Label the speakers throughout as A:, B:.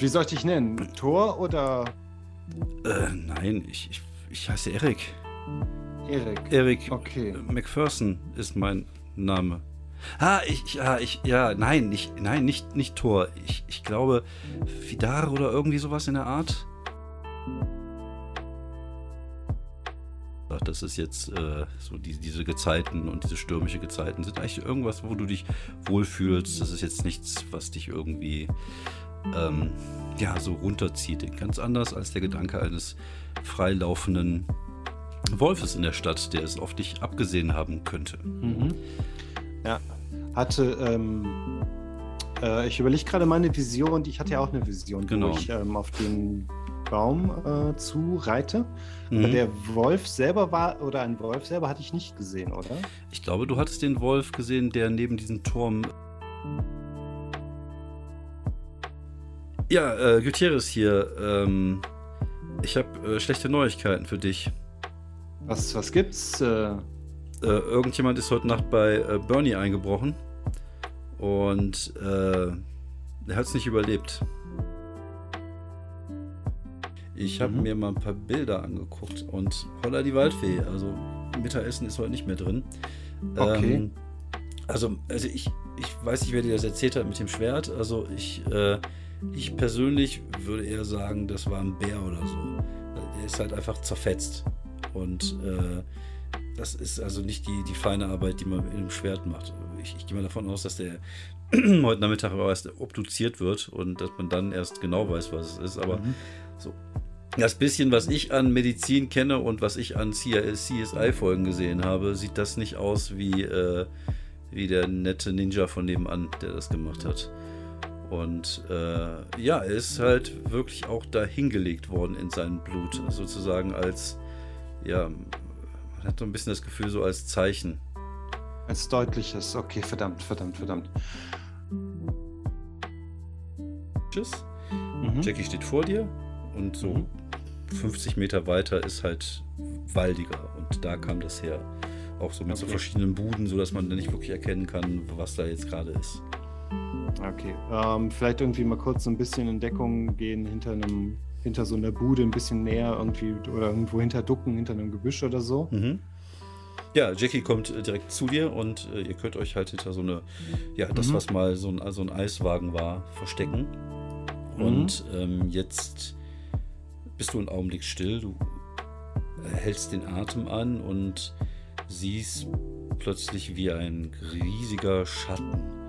A: Wie soll ich dich nennen? Thor oder
B: Äh, nein, ich, ich, ich heiße Erik.
A: Erik?
B: Erik
A: Okay.
B: McPherson ist mein Name. Ah, ich, ja, ich, ja, nein, nicht, nein, nicht, nicht Thor. Ich, ich glaube, Vidar oder irgendwie sowas in der Art. Ach, das ist jetzt äh, so die, diese Gezeiten und diese stürmische Gezeiten sind eigentlich irgendwas, wo du dich wohlfühlst. Das ist jetzt nichts, was dich irgendwie ähm, ja, so runterzieht. Ganz anders als der Gedanke eines freilaufenden Wolfes in der Stadt, der es auf dich abgesehen haben könnte.
A: Mhm. Ja. Hatte, ähm, äh, ich überlege gerade meine Vision, ich hatte ja auch eine Vision,
B: Genau.
A: wo ich ähm, auf den Baum äh, zu reite.
B: Mhm.
A: Der Wolf selber war, oder ein Wolf selber hatte ich nicht gesehen, oder?
B: Ich glaube, du hattest den Wolf gesehen, der neben diesem Turm. Ja, äh, Gutierrez hier. Ähm, ich habe äh, schlechte Neuigkeiten für dich.
A: Was, was gibt's? Äh,
B: Äh, irgendjemand ist heute Nacht bei äh, Bernie eingebrochen und äh, er hat es nicht überlebt. Ich habe
A: Mhm.
B: mir mal ein paar Bilder angeguckt und holla die Waldfee. Also Mittagessen ist heute nicht mehr drin.
A: Okay.
B: Ähm, also, also ich, ich weiß nicht, wer dir das erzählt hat mit dem Schwert. Also ich, äh, ich persönlich würde eher sagen, das war ein Bär oder so. Der ist halt einfach zerfetzt. Und äh, das ist also nicht die, die feine Arbeit, die man mit einem Schwert macht. Ich, ich gehe mal davon aus, dass der heute Nachmittag auch erst obduziert wird und dass man dann erst genau weiß, was es ist. Aber
A: Mhm.
B: so. Das bisschen, was ich an Medizin kenne und was ich an CSI-Folgen gesehen habe, sieht das nicht aus wie, äh, wie der nette Ninja von nebenan, der das gemacht hat. Und äh, ja, er ist halt wirklich auch da hingelegt worden in sein Blut, sozusagen als, ja, man hat so ein bisschen das Gefühl, so als Zeichen.
A: als deutliches. Okay, verdammt, verdammt, verdammt.
B: Tschüss.
A: Mhm.
B: Jackie steht vor dir und so
A: Mhm.
B: 50 Meter weiter ist halt waldiger und da kam das her. Auch so mit so
A: Okay.
B: verschiedenen Buden, sodass man dann nicht wirklich erkennen kann, was da jetzt gerade ist.
A: Okay. Ähm, vielleicht irgendwie mal kurz so ein bisschen in Deckung gehen hinter einem, hinter so einer Bude ein bisschen näher irgendwie oder irgendwo hinter Ducken, hinter einem Gebüsch oder so.
B: Mhm. Ja, Jackie kommt äh, direkt zu dir und äh, ihr könnt euch halt hinter so eine, ja, das,
A: Mhm.
B: was mal so ein, so ein Eiswagen war, verstecken.
A: Mhm.
B: Und ähm, jetzt bist du einen Augenblick still, du hältst den Atem an und siehst plötzlich wie ein riesiger Schatten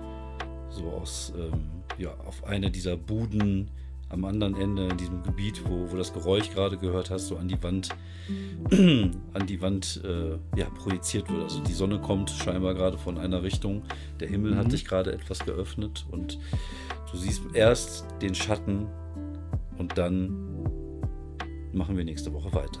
B: so aus, ähm, ja, auf einer dieser Buden am anderen Ende in diesem Gebiet, wo, wo das Geräusch gerade gehört hast, so an die Wand, an die Wand äh, ja, projiziert wird. Also die Sonne kommt scheinbar gerade von einer Richtung, der Himmel hat
A: Mhm.
B: sich gerade etwas geöffnet und du siehst erst den Schatten und dann machen wir nächste Woche weiter.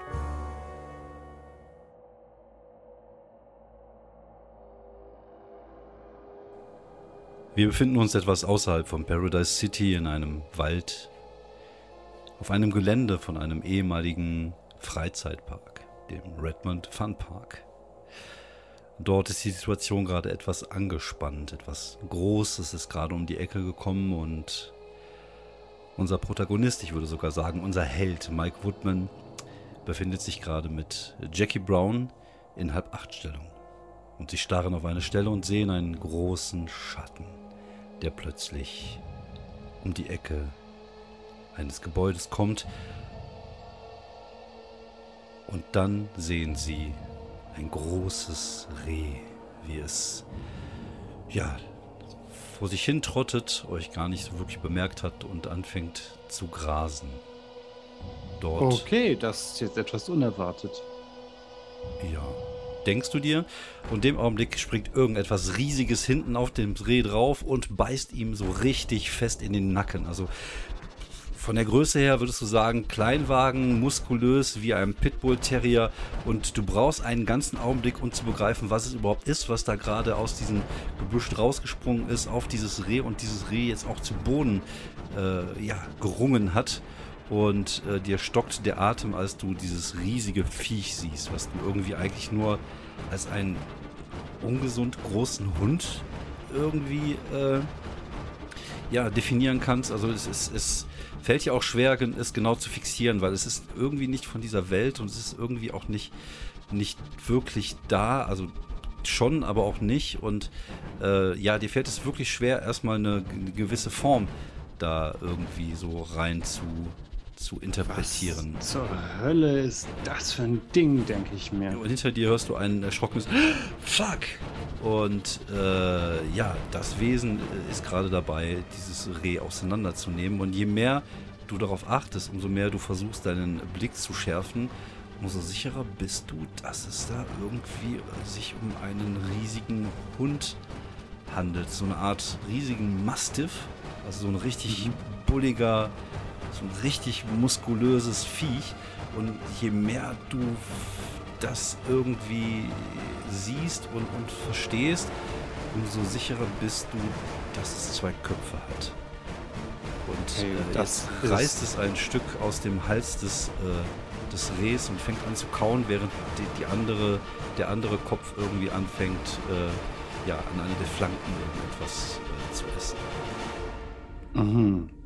B: Wir befinden uns etwas außerhalb von Paradise City in einem Wald, auf einem Gelände von einem ehemaligen Freizeitpark, dem Redmond Fun Park. Dort ist die Situation gerade etwas angespannt, etwas Großes ist gerade um die Ecke gekommen und unser Protagonist, ich würde sogar sagen unser Held Mike Woodman, befindet sich gerade mit Jackie Brown in Halbachtstellung. Und sie starren auf eine Stelle und sehen einen großen Schatten, der plötzlich um die Ecke eines Gebäudes kommt. Und dann sehen sie ein großes Reh, wie es ja vor sich hin trottet, euch gar nicht so wirklich bemerkt hat und anfängt zu grasen. Dort,
A: Okay, das ist jetzt etwas unerwartet.
B: ja. Denkst du dir. Und in dem Augenblick springt irgendetwas Riesiges hinten auf dem Reh drauf und beißt ihm so richtig fest in den Nacken. Also von der Größe her würdest du sagen, Kleinwagen, muskulös wie ein Pitbull Terrier und du brauchst einen ganzen Augenblick, um zu begreifen, was es überhaupt ist, was da gerade aus diesem Gebüsch rausgesprungen ist auf dieses Reh und dieses Reh jetzt auch zu Boden äh, ja, gerungen hat. Und äh, dir stockt der Atem, als du dieses riesige Viech siehst, was du irgendwie eigentlich nur als einen ungesund großen Hund irgendwie äh, ja, definieren kannst. Also es, es, es fällt ja auch schwer, es genau zu fixieren, weil es ist irgendwie nicht von dieser Welt und es ist irgendwie auch nicht, nicht wirklich da. Also schon, aber auch nicht. Und äh, ja, dir fällt es wirklich schwer, erstmal eine, eine gewisse Form da irgendwie so rein zu, zu interpretieren.
A: Was zur Hölle ist das für ein Ding, denke ich mir.
B: Und hinter dir hörst du ein erschrockenes Fuck! Und äh, ja, das Wesen ist gerade dabei, dieses Reh auseinanderzunehmen. Und je mehr du darauf achtest, umso mehr du versuchst, deinen Blick zu schärfen, umso sicherer bist du, dass es da irgendwie sich um einen riesigen Hund handelt. So eine Art riesigen Mastiff. Also so ein richtig mhm. bulliger so ein richtig muskulöses Viech. Und je mehr du das irgendwie siehst und, und verstehst, umso sicherer bist du, dass es zwei Köpfe hat. Und okay, äh, das reißt es ein Stück aus dem Hals des, äh, des Rehs und fängt an zu kauen, während die, die andere, der andere Kopf irgendwie anfängt, äh, ja, an eine der Flanken irgendetwas äh, zu essen.
A: Mhm.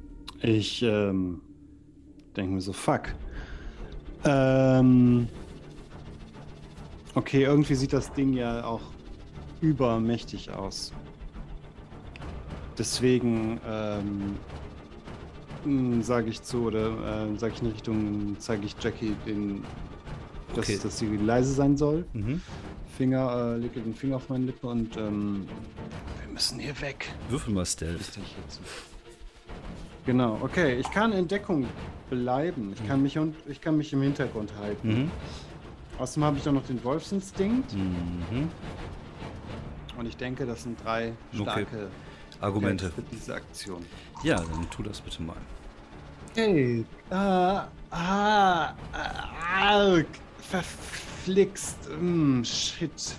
A: Ich ähm, denke mir so, fuck. Ähm, okay, irgendwie sieht das Ding ja auch übermächtig aus. Deswegen ähm, hm, sage ich zu oder äh, sage ich in Richtung, zeige ich Jackie den, dass, okay. dass sie leise sein soll. Mhm. Finger, äh, lege den Finger auf meine Lippe und ähm, wir müssen hier weg.
B: Würfel mal Stealth.
A: Genau, okay. Ich kann in Deckung bleiben. Ich kann mich, und, ich kann mich im Hintergrund halten. Mhm. Außerdem habe ich dann noch den Wolfsinstinkt. Mhm. Und ich denke, das sind drei starke okay.
B: Argumente
A: für diese Aktion.
B: Ja, dann tu das bitte mal.
A: Hey, ah, ah, ah, verflixt. Mm, shit.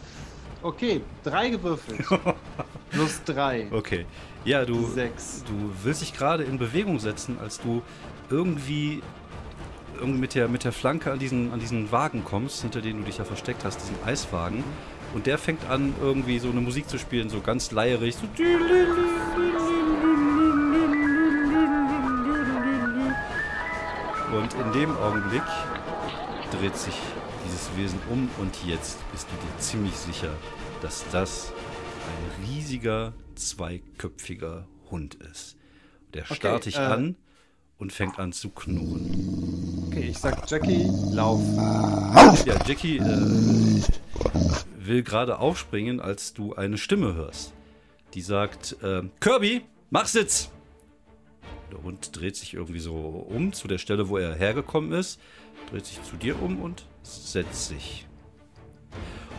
A: Okay, drei gewürfelt. Plus drei.
B: Okay. Ja, du, Sechs. du willst dich gerade in Bewegung setzen, als du irgendwie, irgendwie mit, der, mit der Flanke an diesen, an diesen Wagen kommst, hinter denen du dich ja versteckt hast, diesen Eiswagen. Und der fängt an, irgendwie so eine Musik zu spielen, so ganz leierig. So und in dem Augenblick dreht sich dieses Wesen um und jetzt bist du dir ziemlich sicher, dass das ein riesiger, zweiköpfiger Hund ist. Der starrt okay, dich äh, an und fängt an zu knurren.
A: Okay, ich sag Jackie, lauf.
B: Ja, Jackie äh, will gerade aufspringen, als du eine Stimme hörst. Die sagt, äh, Kirby, mach Sitz! Der Hund dreht sich irgendwie so um zu der Stelle, wo er hergekommen ist, dreht sich zu dir um und setzt sich.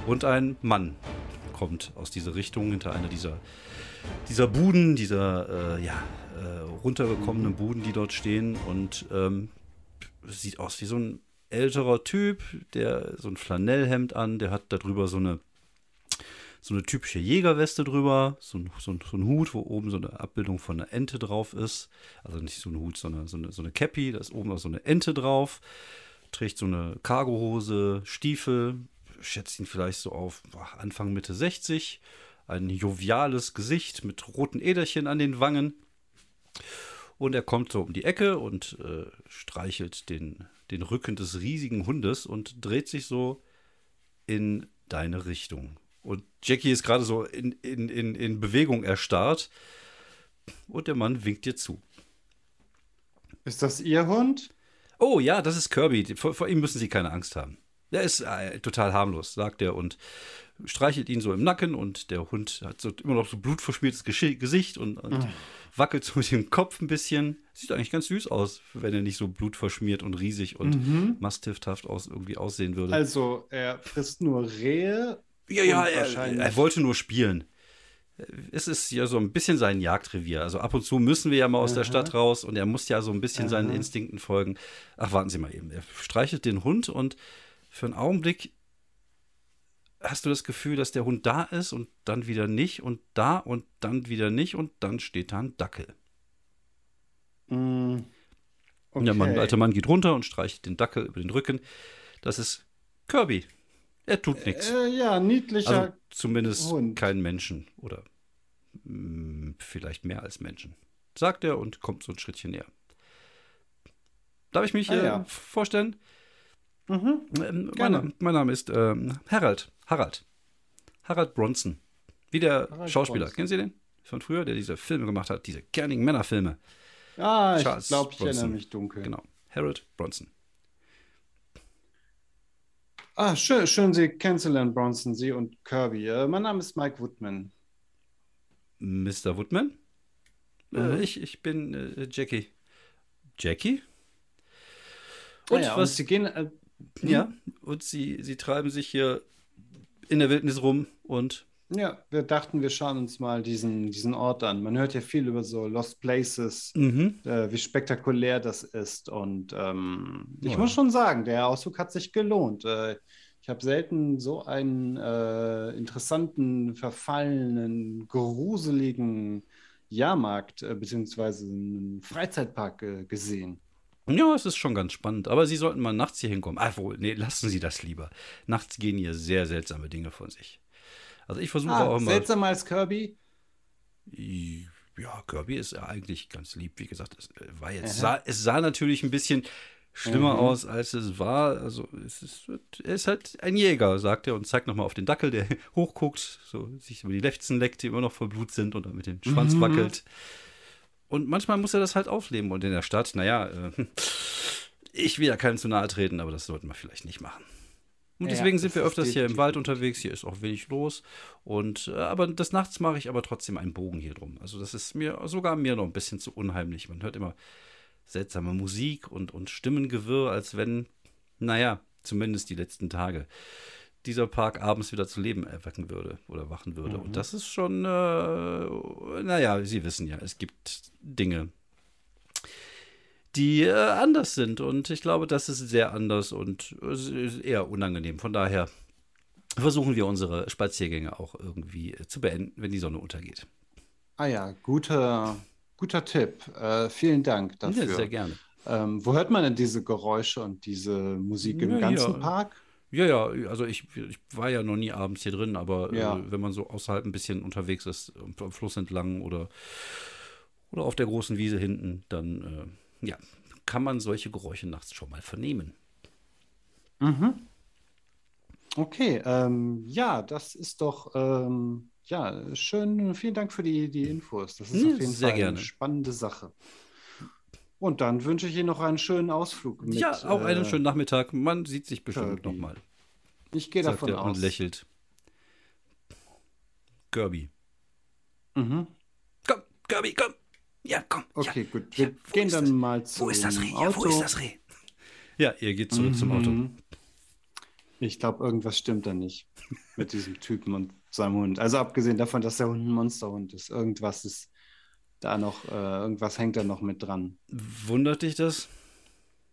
B: Und ein Mann kommt aus dieser Richtung hinter einer dieser, dieser Buden, dieser äh, ja, äh, runtergekommenen Buden, die dort stehen und ähm, sieht aus wie so ein älterer Typ, der so ein Flanellhemd an, der hat darüber so eine so eine typische Jägerweste drüber, so ein, so, ein, so ein, Hut, wo oben so eine Abbildung von einer Ente drauf ist. Also nicht so ein Hut, sondern so eine, so eine Cappy, da ist oben auch so eine Ente drauf. Trägt so eine Cargohose, Stiefel, schätzt ihn vielleicht so auf Anfang Mitte 60. Ein joviales Gesicht mit roten Äderchen an den Wangen. Und er kommt so um die Ecke und äh, streichelt den, den Rücken des riesigen Hundes und dreht sich so in deine Richtung. Und Jackie ist gerade so in, in, in, in Bewegung erstarrt. Und der Mann winkt dir zu.
A: Ist das Ihr Hund?
B: Oh ja, das ist Kirby. Vor, vor ihm müssen Sie keine Angst haben. Der ist äh, total harmlos, sagt er und streichelt ihn so im Nacken und der Hund hat so immer noch so blutverschmiertes Gesicht und, und mhm. wackelt so mit dem Kopf ein bisschen. Sieht eigentlich ganz süß aus, wenn er nicht so blutverschmiert und riesig und mhm. mastifhaft aus, irgendwie aussehen würde.
A: Also er frisst nur Rehe.
B: Ja, ja, er, er wollte nur spielen es ist ja so ein bisschen sein Jagdrevier. Also ab und zu müssen wir ja mal aus Aha. der Stadt raus und er muss ja so ein bisschen Aha. seinen Instinkten folgen. Ach, warten Sie mal eben. Er streichelt den Hund und für einen Augenblick hast du das Gefühl, dass der Hund da ist und dann wieder nicht und da und dann wieder nicht und dann steht da ein Dackel. Mm, okay. Der Mann, der alte Mann geht runter und streicht den Dackel über den Rücken. Das ist Kirby. Er tut nichts.
A: Äh, ja, niedlicher. Also
B: zumindest Hund. kein Menschen oder mh, mm, vielleicht mehr als Menschen. Sagt er und kommt so ein Schrittchen näher. Darf ich mich ah, äh, ja. vorstellen? Mhm. Ähm, mein, mein, Name ist ähm, Harald. Harald. Harald Bronson. Wie der Harald Schauspieler. Bronson. Kennen Sie den? Von früher, der diese Filme gemacht hat, diese kernigen Männerfilme.
A: Ah, Charles ich glaube, ich Bronson. erinnere mich dunkel.
B: Genau. Harold Bronson.
A: Ah, schön, schön Sie kennenzulernen, Bronson, Sie und Kirby. Äh, mein Name ist Mike Woodman.
B: Mr. Woodman? Äh, mhm. Äh, ich, ich bin äh, Jackie. Jackie?
A: Und ah ja, was? Und Sie gehen. Äh,
B: ja, hm? und Sie, Sie treiben sich hier in der Wildnis rum und
A: ja, wir dachten, wir schauen uns mal diesen, diesen Ort an. Man hört ja viel über so Lost Places, mhm. äh, wie spektakulär das ist. Und ähm, ich muss schon sagen, der Ausflug hat sich gelohnt. Äh, ich habe selten so einen äh, interessanten, verfallenen, gruseligen Jahrmarkt äh, beziehungsweise einen Freizeitpark äh, gesehen.
B: Ja, es ist schon ganz spannend. Aber Sie sollten mal nachts hier hinkommen. Ah, wohl, nee, lassen Sie das lieber. Nachts gehen hier sehr seltsame Dinge von sich. Also ich versuche ah, auch immer.
A: Seltsamer als Kirby?
B: Ja, Kirby ist ja eigentlich ganz lieb. Wie gesagt, es, äh, war jetzt, sah, es sah natürlich ein bisschen schlimmer mhm. aus, als es war. Also es ist, er ist halt ein Jäger, sagt er und zeigt nochmal auf den Dackel, der hochguckt, so sich über die Lefzen leckt, die immer noch voll Blut sind und dann mit dem Schwanz mhm. wackelt. Und manchmal muss er das halt aufleben. Und in der Stadt, naja, äh, ich will ja keinem zu nahe treten, aber das sollten wir vielleicht nicht machen. Und deswegen ja, sind wir öfters hier im Wald unterwegs. Hier ist auch wenig los. Und äh, aber des Nachts mache ich aber trotzdem einen Bogen hier drum. Also das ist mir sogar mir noch ein bisschen zu unheimlich. Man hört immer seltsame Musik und, und Stimmengewirr, als wenn, naja, zumindest die letzten Tage, dieser Park abends wieder zu Leben erwecken würde oder wachen würde. Mhm. Und das ist schon, äh, naja, Sie wissen ja, es gibt Dinge, die äh, anders sind. Und ich glaube, das ist sehr anders und eher unangenehm. Von daher versuchen wir unsere Spaziergänge auch irgendwie äh, zu beenden, wenn die Sonne untergeht.
A: Ah ja, guter, guter Tipp. Äh, vielen Dank dafür. Ja,
B: sehr gerne.
A: Ähm, wo hört man denn diese Geräusche und diese Musik im ja, ganzen ja. Park?
B: Ja, ja, also ich, ich, war ja noch nie abends hier drin, aber äh, ja. äh, wenn man so außerhalb ein bisschen unterwegs ist, am Fluss entlang oder, oder auf der großen Wiese hinten, dann ja, kann man solche Geräusche nachts schon mal vernehmen.
A: Mhm. Okay, ähm, ja, das ist doch ähm, ja schön. Vielen Dank für die, die Infos. Das ist auf jeden Fall gerne. eine spannende Sache. Und dann wünsche ich Ihnen noch einen schönen Ausflug.
B: Mit, ja, auch einen äh, schönen Nachmittag. Man sieht sich bestimmt nochmal.
A: Ich gehe davon aus.
B: Und lächelt. Kirby.
A: Mhm.
B: Komm, Kirby, komm. Ja, komm.
A: Okay,
B: ja,
A: gut. Wir ja, gehen dann mal
B: zu. Wo ist das Reh? Ja, wo ist das Reh? Ja, ihr geht zurück mhm. zum Auto. Mhm.
A: Ich glaube, irgendwas stimmt da nicht mit diesem Typen und seinem Hund. Also abgesehen davon, dass der Hund ein Monsterhund ist. Irgendwas ist da noch, äh, irgendwas hängt da noch mit dran.
B: Wundert dich das?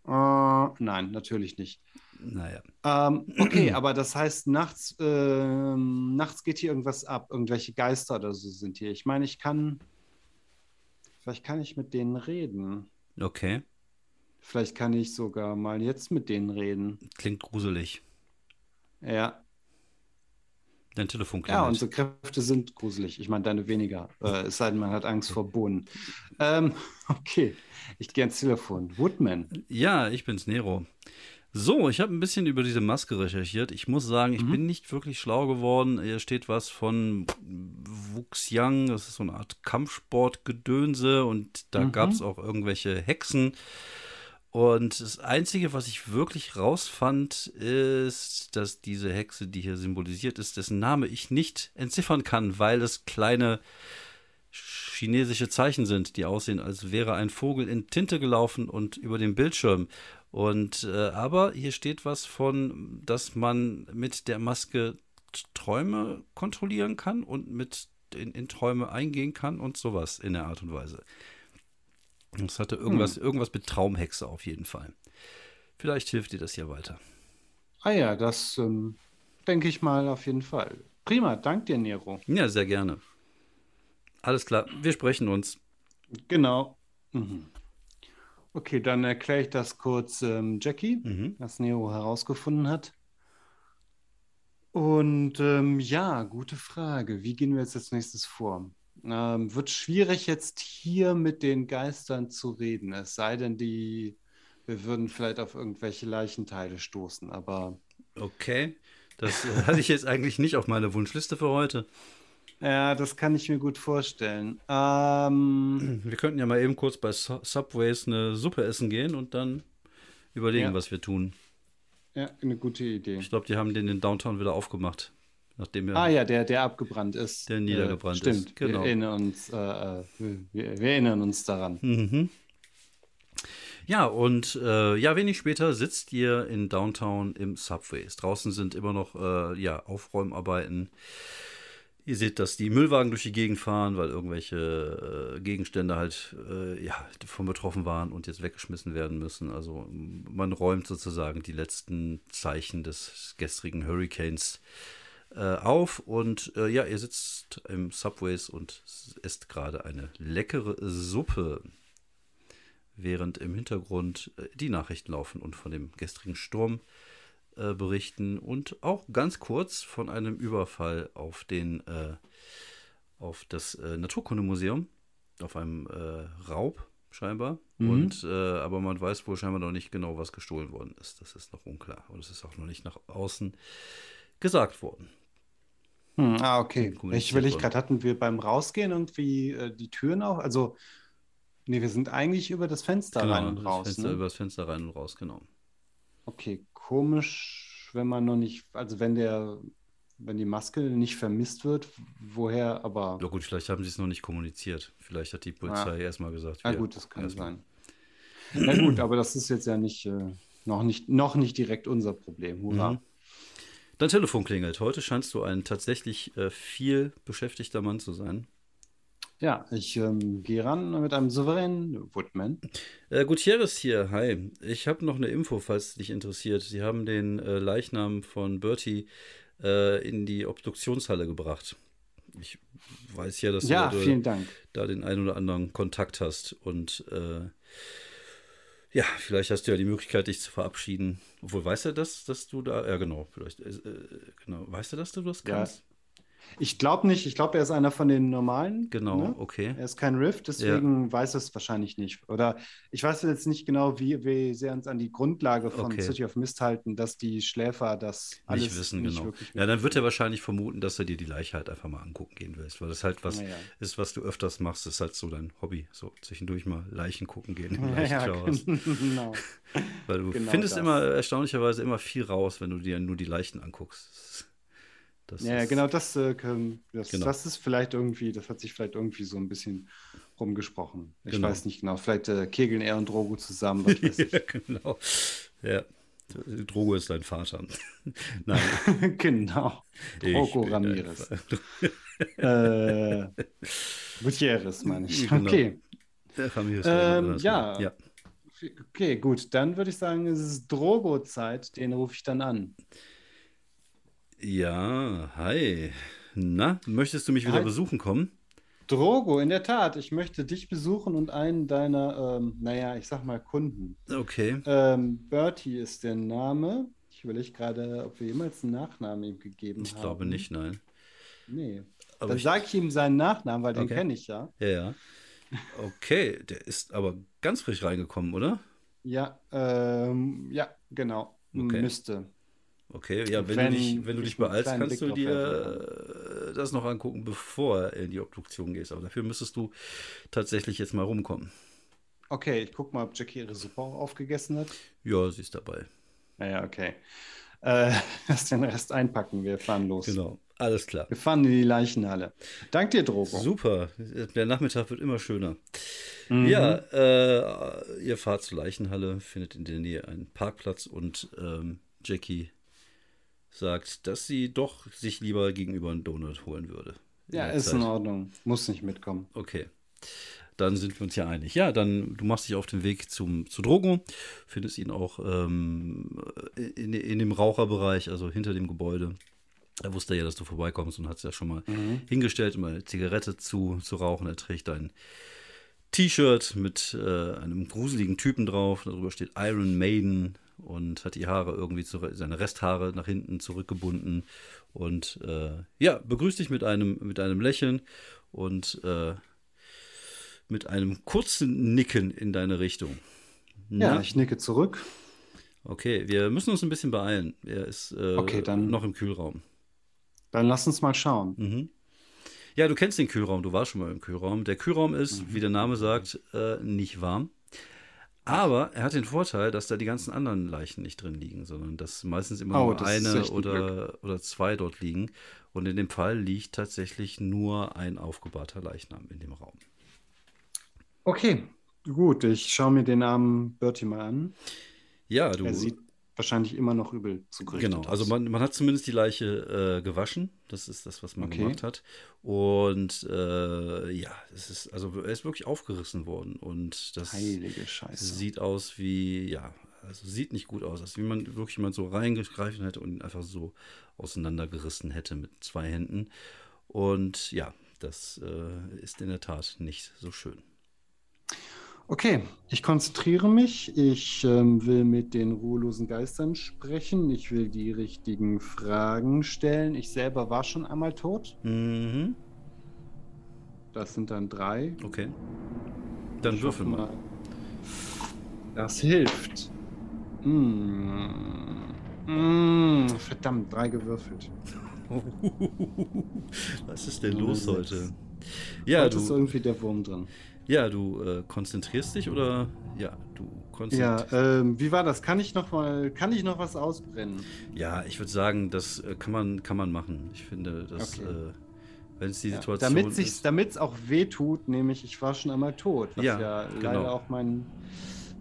A: Uh, nein, natürlich nicht.
B: Naja.
A: Ähm, okay, aber das heißt, nachts, äh, nachts geht hier irgendwas ab. Irgendwelche Geister oder so sind hier. Ich meine, ich kann Vielleicht kann ich mit denen reden.
B: Okay.
A: Vielleicht kann ich sogar mal jetzt mit denen reden.
B: Klingt gruselig.
A: Ja.
B: Dein Telefon klingelt.
A: Ja, unsere Kräfte sind gruselig. Ich meine, deine weniger. Äh, es sei denn, man hat Angst vor Bohnen. Ähm, okay, ich gehe ans Telefon. Woodman.
B: Ja, ich bin's, Nero. So, ich habe ein bisschen über diese Maske recherchiert. Ich muss sagen, ich mhm. bin nicht wirklich schlau geworden. Hier steht was von Wuxiang, das ist so eine Art Kampfsportgedönse und da mhm. gab es auch irgendwelche Hexen. Und das Einzige, was ich wirklich rausfand, ist, dass diese Hexe, die hier symbolisiert ist, dessen Name ich nicht entziffern kann, weil es kleine chinesische Zeichen sind, die aussehen, als wäre ein Vogel in Tinte gelaufen und über dem Bildschirm. Und äh, aber hier steht was von, dass man mit der Maske Träume kontrollieren kann und mit in, in Träume eingehen kann und sowas in der Art und Weise. Das hatte irgendwas, hm. irgendwas mit Traumhexe auf jeden Fall. Vielleicht hilft dir das ja weiter.
A: Ah ja, das ähm, denke ich mal auf jeden Fall. Prima, dank dir, Nero.
B: Ja, sehr gerne. Alles klar, wir sprechen uns.
A: Genau. Mhm. Okay, dann erkläre ich das kurz ähm, Jackie, mhm. was Nero herausgefunden hat. Und ähm, ja, gute Frage. Wie gehen wir jetzt als nächstes vor? Ähm, wird schwierig jetzt hier mit den Geistern zu reden, es sei denn, die, wir würden vielleicht auf irgendwelche Leichenteile stoßen, aber.
B: Okay, das äh, hatte ich jetzt eigentlich nicht auf meiner Wunschliste für heute.
A: Ja, das kann ich mir gut vorstellen. Ähm,
B: wir könnten ja mal eben kurz bei Subways eine Suppe essen gehen und dann überlegen, ja. was wir tun.
A: Ja, eine gute Idee.
B: Ich glaube, die haben den in Downtown wieder aufgemacht. Nachdem
A: er, ah ja, der, der abgebrannt ist.
B: Der niedergebrannt
A: äh, stimmt, ist. Genau. Wir erinnern uns, äh, äh, wir, wir, erinnern uns daran.
B: Mhm. Ja, und äh, ja, wenig später sitzt ihr in Downtown im Subways. Draußen sind immer noch äh, ja, Aufräumarbeiten. Ihr seht, dass die Müllwagen durch die Gegend fahren, weil irgendwelche äh, Gegenstände halt äh, ja, davon betroffen waren und jetzt weggeschmissen werden müssen. Also man räumt sozusagen die letzten Zeichen des gestrigen Hurricanes äh, auf und äh, ja, ihr sitzt im Subways und esst gerade eine leckere Suppe, während im Hintergrund äh, die Nachrichten laufen und von dem gestrigen Sturm äh, berichten und auch ganz kurz von einem Überfall auf den äh, auf das äh, Naturkundemuseum, auf einem Raub scheinbar. Mhm. Und aber man weiß wohl scheinbar noch nicht genau, was gestohlen worden ist. Das ist noch unklar. Und es ist auch noch nicht nach außen gesagt worden.
A: Hm, ah, okay. Ich will ich gerade, hatten wir beim Rausgehen irgendwie äh, die Türen auch? Also, nee, wir sind eigentlich über das Fenster
B: genau,
A: rein und raus.
B: Fenster, ne? Über das Fenster rein und raus, genau.
A: Okay, komisch, wenn man noch nicht, also wenn der, wenn die Maske nicht vermisst wird, woher aber.
B: Ja, gut, vielleicht haben sie es noch nicht kommuniziert. Vielleicht hat die Polizei ja. erstmal gesagt.
A: Ja, gut, das kann sein. Na gut, aber das ist jetzt ja nicht, äh, noch nicht, noch nicht direkt unser Problem. Hurra. Mhm.
B: Dein Telefon klingelt. Heute scheinst du ein tatsächlich äh, viel beschäftigter Mann zu sein.
A: Ja, ich ähm, gehe ran mit einem souveränen Woodman.
B: Äh, Gutierrez hier, hi. Ich habe noch eine Info, falls es dich interessiert. Sie haben den äh, Leichnam von Bertie äh, in die Obduktionshalle gebracht. Ich weiß ja, dass
A: ja,
B: du
A: da,
B: da den einen oder anderen Kontakt hast und äh, ja, vielleicht hast du ja die Möglichkeit, dich zu verabschieden. Obwohl, weiß er das, dass du da, ja genau, vielleicht, äh, genau, weißt du, dass du das kannst?
A: Ich glaube nicht. Ich glaube, er ist einer von den normalen.
B: Genau, ne? okay.
A: Er ist kein Rift, deswegen ja. weiß er es wahrscheinlich nicht. Oder ich weiß jetzt nicht genau, wie, wie sehr uns an die Grundlage von okay. City of Mist halten, dass die Schläfer das
B: alles nicht wissen. Nicht genau. ja, dann wird er wahrscheinlich vermuten, dass er dir die Leiche halt einfach mal angucken gehen willst, weil das halt was ja. ist, was du öfters machst. Das ist halt so dein Hobby, so zwischendurch mal Leichen gucken gehen.
A: Ja, genau.
B: weil du genau findest das. immer erstaunlicherweise immer viel raus, wenn du dir nur die Leichen anguckst.
A: Das ja, ist, genau, das, äh, das, genau. das ist vielleicht irgendwie, das hat sich vielleicht irgendwie so ein bisschen rumgesprochen. Ich genau. weiß nicht genau, vielleicht äh, kegeln er und Drogo zusammen.
B: ja, genau. Ja. Drogo ist dein Vater.
A: Nein. genau. Drogo Ramirez. äh, Gutierrez, meine ich. Genau. Okay.
B: Der Ramirez.
A: Ähm, ja. ja. Okay, gut. Dann würde ich sagen, es ist Drogo-Zeit. Den rufe ich dann an.
B: Ja, hi. Na, möchtest du mich wieder hi. besuchen kommen?
A: Drogo, in der Tat. Ich möchte dich besuchen und einen deiner, ähm, naja, ich sag mal Kunden.
B: Okay.
A: Ähm, Bertie ist der Name. Ich überlege gerade, ob wir jemals einen Nachnamen ihm gegeben
B: ich
A: haben.
B: Ich glaube nicht, nein.
A: Nee. Aber Dann sage ich ihm seinen Nachnamen, weil okay. den kenne ich ja.
B: Ja, ja. Okay, der ist aber ganz frisch reingekommen, oder?
A: Ja, ähm, ja, genau. Okay. Müsste.
B: Okay, ja, wenn, wenn, du dich, wenn du dich beeilst, kannst du dir das noch angucken, bevor du in die Obduktion gehst. Aber dafür müsstest du tatsächlich jetzt mal rumkommen.
A: Okay, ich guck mal, ob Jackie ihre Suppe auch aufgegessen hat.
B: Ja, sie ist dabei.
A: Naja, okay. Äh, lass den Rest einpacken, wir fahren los.
B: Genau, alles klar.
A: Wir fahren in die Leichenhalle. Dank dir, Drogo.
B: Super, der Nachmittag wird immer schöner. Mhm. Ja, äh, ihr fahrt zur Leichenhalle, findet in der Nähe einen Parkplatz und ähm, Jackie sagt, dass sie doch sich lieber gegenüber einen Donut holen würde.
A: Ja, ist Zeit. in Ordnung. Muss nicht mitkommen.
B: Okay. Dann sind wir uns ja einig. Ja, dann du machst dich auf den Weg zum, zu Drogo, findest ihn auch ähm, in, in dem Raucherbereich, also hinter dem Gebäude. Er wusste ja, dass du vorbeikommst und hat es ja schon mal mhm. hingestellt, um eine Zigarette zu, zu rauchen. Er trägt ein T-Shirt mit äh, einem gruseligen Typen drauf. Darüber steht Iron Maiden und hat die Haare irgendwie, zu, seine Resthaare nach hinten zurückgebunden. Und äh, ja, begrüßt dich mit einem, mit einem Lächeln und äh, mit einem kurzen Nicken in deine Richtung.
A: Na? Ja, ich nicke zurück.
B: Okay, wir müssen uns ein bisschen beeilen. Er ist äh, okay, dann, noch im Kühlraum.
A: Dann lass uns mal schauen.
B: Mhm. Ja, du kennst den Kühlraum, du warst schon mal im Kühlraum. Der Kühlraum ist, mhm. wie der Name sagt, äh, nicht warm. Aber er hat den Vorteil, dass da die ganzen anderen Leichen nicht drin liegen, sondern dass meistens immer oh, nur eine oder, oder zwei dort liegen. Und in dem Fall liegt tatsächlich nur ein aufgebahrter Leichnam in dem Raum.
A: Okay, gut. Ich schaue mir den armen Bertie mal an.
B: Ja, du.
A: Er sieht wahrscheinlich immer noch übel zugerichtet
B: Genau, also man, man hat zumindest die Leiche äh, gewaschen. Das ist das, was man okay. gemacht hat. Und äh, ja, es ist, also er ist wirklich aufgerissen worden. Und das
A: Heilige Scheiße.
B: sieht aus wie, ja, also sieht nicht gut aus. Also wie man wirklich jemand so reingegreifen hätte und ihn einfach so auseinandergerissen hätte mit zwei Händen. Und ja, das äh, ist in der Tat nicht so schön.
A: Okay, ich konzentriere mich. Ich ähm, will mit den ruhelosen Geistern sprechen. Ich will die richtigen Fragen stellen. Ich selber war schon einmal tot.
B: Mhm.
A: Das sind dann drei.
B: Okay. Dann würfel mal.
A: Das hilft. Mmh. Mmh. Verdammt, drei gewürfelt.
B: Was ist denn los heute?
A: Ja, du, ist irgendwie der Wurm drin.
B: Ja, du äh, konzentrierst dich oder ja, du konzentrierst.
A: Ja, ähm, wie war das? Kann ich noch mal, kann ich noch was ausbrennen?
B: Ja, ich würde sagen, das äh, kann man, kann man machen. Ich finde, dass okay. äh, wenn es die ja, Situation
A: damit sich's, damit es auch weh tut, nämlich ich war schon einmal tot, was ja, ja genau. leider auch mein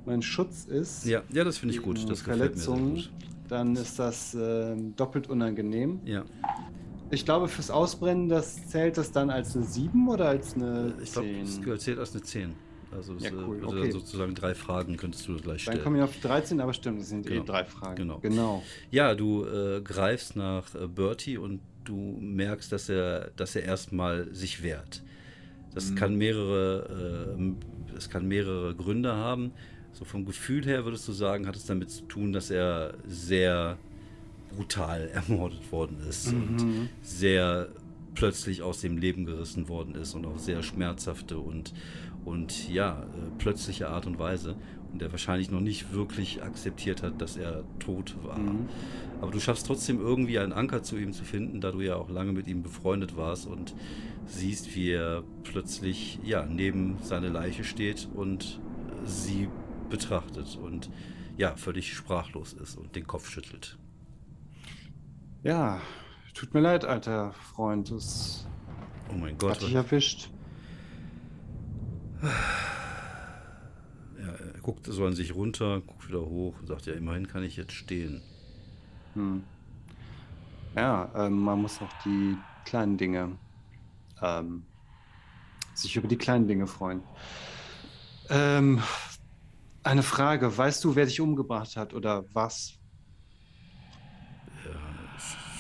A: mein Schutz ist.
B: Ja, ja, das finde ich gut. Das
A: Verletzungen, gut. dann ist das äh, doppelt unangenehm.
B: Ja.
A: Ich glaube, fürs Ausbrennen, das zählt das dann als eine 7 oder als eine 10?
B: Ich glaube, es zählt als eine 10. Also
A: ja, cool.
B: äh, okay. sozusagen drei Fragen könntest du gleich stellen.
A: Dann komme ich auf 13, aber stimmt, das sind eh genau. eh drei Fragen.
B: Genau.
A: genau.
B: Ja, du äh, greifst nach äh, Bertie und du merkst, dass er, dass er erstmal sich wehrt. Das mhm. kann mehrere, äh, das kann mehrere Gründe haben. So vom Gefühl her würdest du sagen, hat es damit zu tun, dass er sehr brutal ermordet worden ist mhm. und sehr plötzlich aus dem Leben gerissen worden ist und auf sehr schmerzhafte und, und ja, äh, plötzliche Art und Weise. Und der wahrscheinlich noch nicht wirklich akzeptiert hat, dass er tot war. Mhm. Aber du schaffst trotzdem irgendwie einen Anker zu ihm zu finden, da du ja auch lange mit ihm befreundet warst und siehst, wie er plötzlich ja, neben seine Leiche steht und sie betrachtet und ja, völlig sprachlos ist und den Kopf schüttelt.
A: Ja, tut mir leid, alter Freund. Das
B: oh mein Gott.
A: Hat dich erwischt.
B: Ja, er guckt so an sich runter, guckt wieder hoch und sagt, ja, immerhin kann ich jetzt stehen.
A: Hm. Ja, ähm, man muss auch die kleinen Dinge, ähm, sich über die kleinen Dinge freuen. Ähm, eine Frage, weißt du, wer dich umgebracht hat oder was?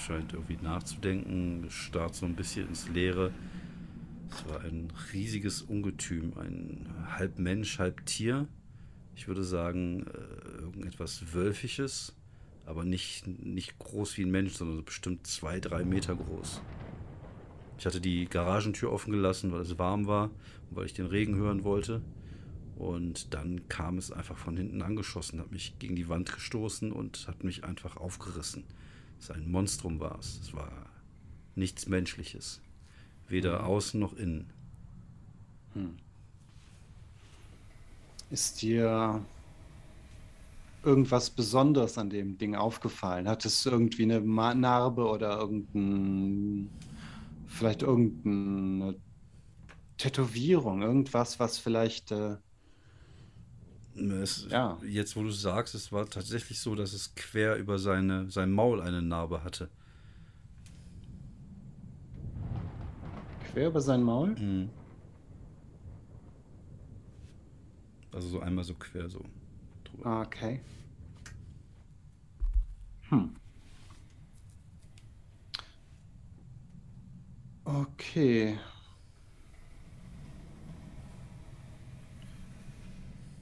B: Scheint irgendwie nachzudenken, starrt so ein bisschen ins Leere. Es war ein riesiges Ungetüm, ein halb Mensch, halb Tier. Ich würde sagen, äh, irgendetwas Wölfisches, aber nicht, nicht groß wie ein Mensch, sondern bestimmt zwei, drei Meter groß. Ich hatte die Garagentür offen gelassen, weil es warm war und weil ich den Regen hören wollte. Und dann kam es einfach von hinten angeschossen, hat mich gegen die Wand gestoßen und hat mich einfach aufgerissen es ein Monstrum war. Es war nichts Menschliches. Weder mhm. außen noch innen.
A: Hm. Ist dir irgendwas Besonderes an dem Ding aufgefallen? Hat es irgendwie eine Narbe oder irgendein, vielleicht irgendeine Tätowierung, irgendwas, was vielleicht. Äh,
B: es, ja. Jetzt, wo du sagst, es war tatsächlich so, dass es quer über seine, sein Maul eine Narbe hatte.
A: Quer über sein Maul? Mhm.
B: Also so einmal so quer so
A: drüber. Ah, okay. Hm. Okay.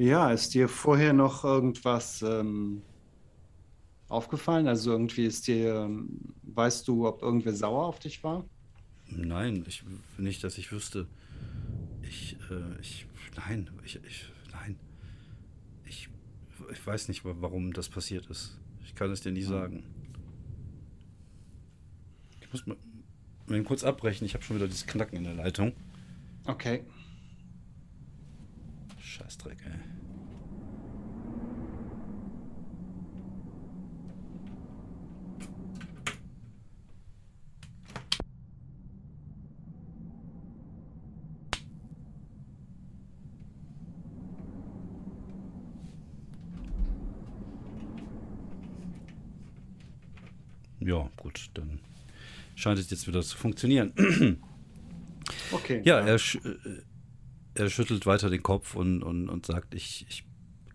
A: Ja, ist dir vorher noch irgendwas ähm, aufgefallen? Also irgendwie ist dir, ähm, weißt du, ob irgendwer sauer auf dich war?
B: Nein, ich nicht, dass ich wüsste. Ich, äh, ich, nein, ich, ich, nein. Ich, ich weiß nicht, warum das passiert ist. Ich kann es dir nie hm. sagen. Ich muss mal, mal kurz abbrechen. Ich habe schon wieder dieses Knacken in der Leitung.
A: Okay.
B: Scheißdreck, ey. Ja, gut, dann scheint es jetzt wieder zu funktionieren.
A: okay.
B: Ja, er, sch äh, er schüttelt weiter den Kopf und, und, und sagt, ich, ich,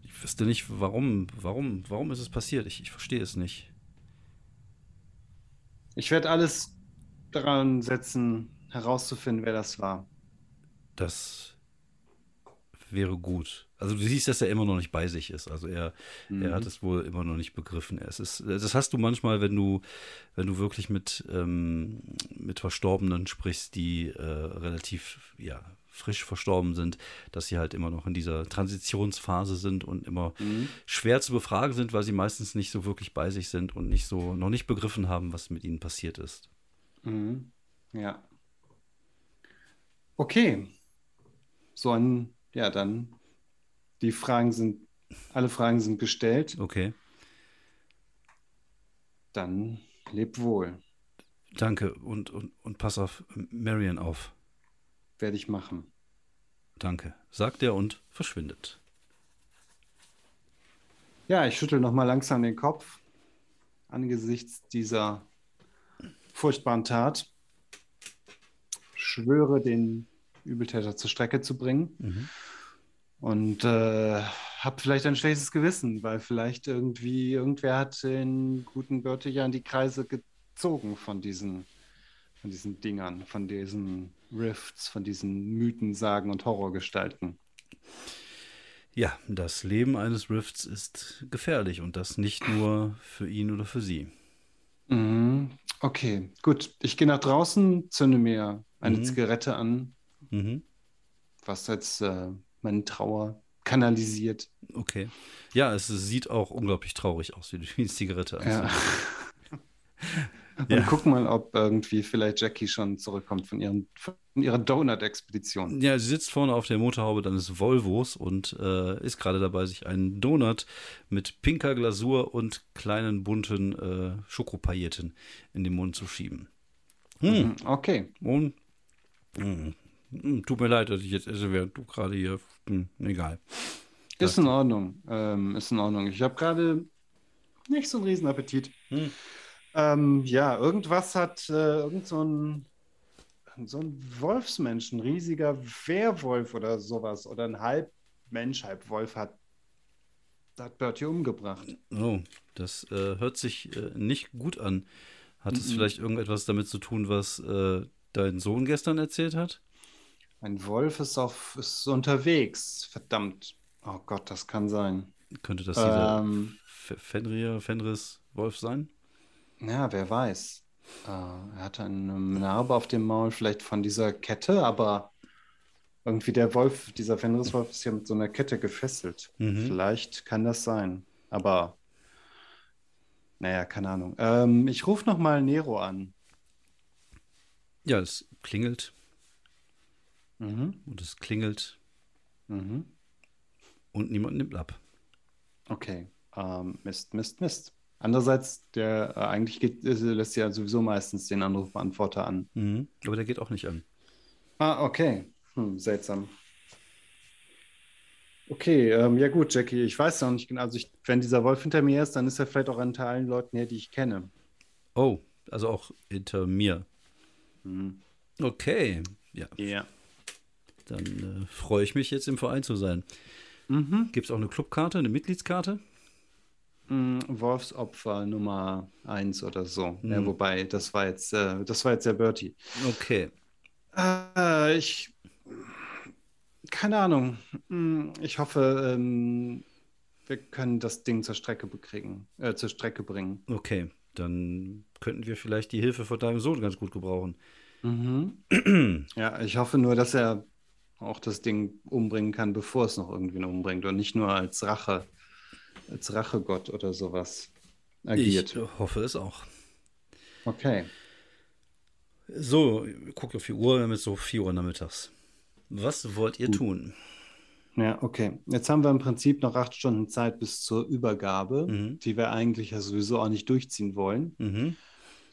B: ich wüsste nicht, warum, warum, warum ist es passiert? Ich, ich verstehe es nicht.
A: Ich werde alles daran setzen, herauszufinden, wer das war.
B: Das wäre gut. Also du siehst, dass er immer noch nicht bei sich ist. Also er, mhm. er hat es wohl immer noch nicht begriffen. Es ist, das hast du manchmal, wenn du, wenn du wirklich mit, ähm, mit Verstorbenen sprichst, die äh, relativ ja, frisch verstorben sind, dass sie halt immer noch in dieser Transitionsphase sind und immer mhm. schwer zu befragen sind, weil sie meistens nicht so wirklich bei sich sind und nicht so noch nicht begriffen haben, was mit ihnen passiert ist.
A: Mhm. Ja. Okay. So ein, ja, dann die Fragen sind, alle Fragen sind gestellt.
B: Okay.
A: Dann leb wohl.
B: Danke und, und, und pass auf Marion auf.
A: Werde ich machen.
B: Danke, sagt er und verschwindet.
A: Ja, ich schüttel nochmal langsam den Kopf angesichts dieser furchtbaren Tat. Schwöre, den Übeltäter zur Strecke zu bringen. Mhm. Und äh, habe vielleicht ein schlechtes Gewissen, weil vielleicht irgendwie irgendwer hat den guten Börte die Kreise gezogen von diesen von diesen Dingern, von diesen Rifts, von diesen Mythen, Sagen und Horrorgestalten.
B: Ja, das Leben eines Rifts ist gefährlich und das nicht nur für ihn oder für sie.
A: Mhm. Okay, gut. Ich gehe nach draußen, zünde mir eine mhm. Zigarette an, mhm. was jetzt äh, meine Trauer kanalisiert.
B: Okay. Ja, es sieht auch unglaublich traurig aus, wie du die Zigarette anzündest. Ja.
A: Und ja. gucken mal, ob irgendwie vielleicht Jackie schon zurückkommt von, ihren, von ihrer Donut-Expedition.
B: Ja, sie sitzt vorne auf der Motorhaube deines Volvos und äh, ist gerade dabei, sich einen Donut mit pinker Glasur und kleinen bunten äh, Schokopailletten in den Mund zu schieben.
A: Hm. Mhm, okay.
B: Und mh, hm, tut mir leid, dass ich jetzt esse, während du gerade hier. Hm, egal.
A: Ist in Ordnung. Ähm, ist in Ordnung. Ich habe gerade nicht so einen Riesenappetit. Hm. Ähm, ja, irgendwas hat äh, irgend so ein, so ein Wolfsmensch, ein riesiger Werwolf oder sowas oder ein Halbmensch, Halbwolf hat, hat Bertie umgebracht.
B: Oh, das äh, hört sich äh, nicht gut an. Hat mm -mm. es vielleicht irgendetwas damit zu tun, was äh, dein Sohn gestern erzählt hat?
A: Ein Wolf ist, auf, ist unterwegs. Verdammt. Oh Gott, das kann sein.
B: Könnte das dieser ähm, Fenrir, Fenris-Wolf sein?
A: Ja, wer weiß. Äh, er hatte eine Narbe auf dem Maul, vielleicht von dieser Kette, aber irgendwie der Wolf, dieser Fenriswolf ist ja mit so einer Kette gefesselt. Mhm. Vielleicht kann das sein. Aber naja, keine Ahnung. Ähm, ich rufe nochmal Nero an.
B: Ja, es klingelt. Mhm. Und es klingelt. Mhm. Und niemand nimmt ab.
A: Okay. Ähm, Mist, Mist, Mist. Andererseits, der äh, eigentlich geht, äh, lässt ja sowieso meistens den Anrufbeantworter an.
B: Mhm. Aber der geht auch nicht an.
A: Ah, okay. Hm, seltsam. Okay, ähm, ja gut, Jackie, ich weiß noch nicht genau. Also, ich, wenn dieser Wolf hinter mir ist, dann ist er vielleicht auch hinter allen Leuten her, die ich kenne.
B: Oh, also auch hinter mir.
A: Mhm.
B: Okay, ja.
A: Ja.
B: Dann äh, freue ich mich jetzt im Verein zu sein.
A: Mhm.
B: Gibt es auch eine Clubkarte, eine Mitgliedskarte?
A: Mm, Wolfsopfer Nummer 1 oder so. Ja,
B: Mhm.
A: wobei, das war jetzt, äh, das war jetzt der Bertie.
B: Okay.
A: Äh, ich, keine Ahnung. Mm, Ich hoffe, ähm, wir können das Ding zur Strecke bekriegen, äh, zur Strecke bringen.
B: Okay, dann könnten wir vielleicht die Hilfe von deinem Sohn ganz gut gebrauchen.
A: Mhm. Ja, ich hoffe nur, dass er auch das Ding umbringen kann, bevor es noch irgendwen umbringt und nicht nur als Rache, als Rachegott oder sowas agiert.
B: Ich hoffe es auch.
A: Okay.
B: So, guckt auf die Uhr, wir haben jetzt so 4 Uhr nachmittags. Was wollt ihr tun?
A: Ja, okay. Jetzt haben wir im Prinzip noch acht Stunden Zeit bis zur Übergabe,
B: Mhm.
A: die wir eigentlich ja sowieso auch nicht durchziehen wollen.
B: Mhm.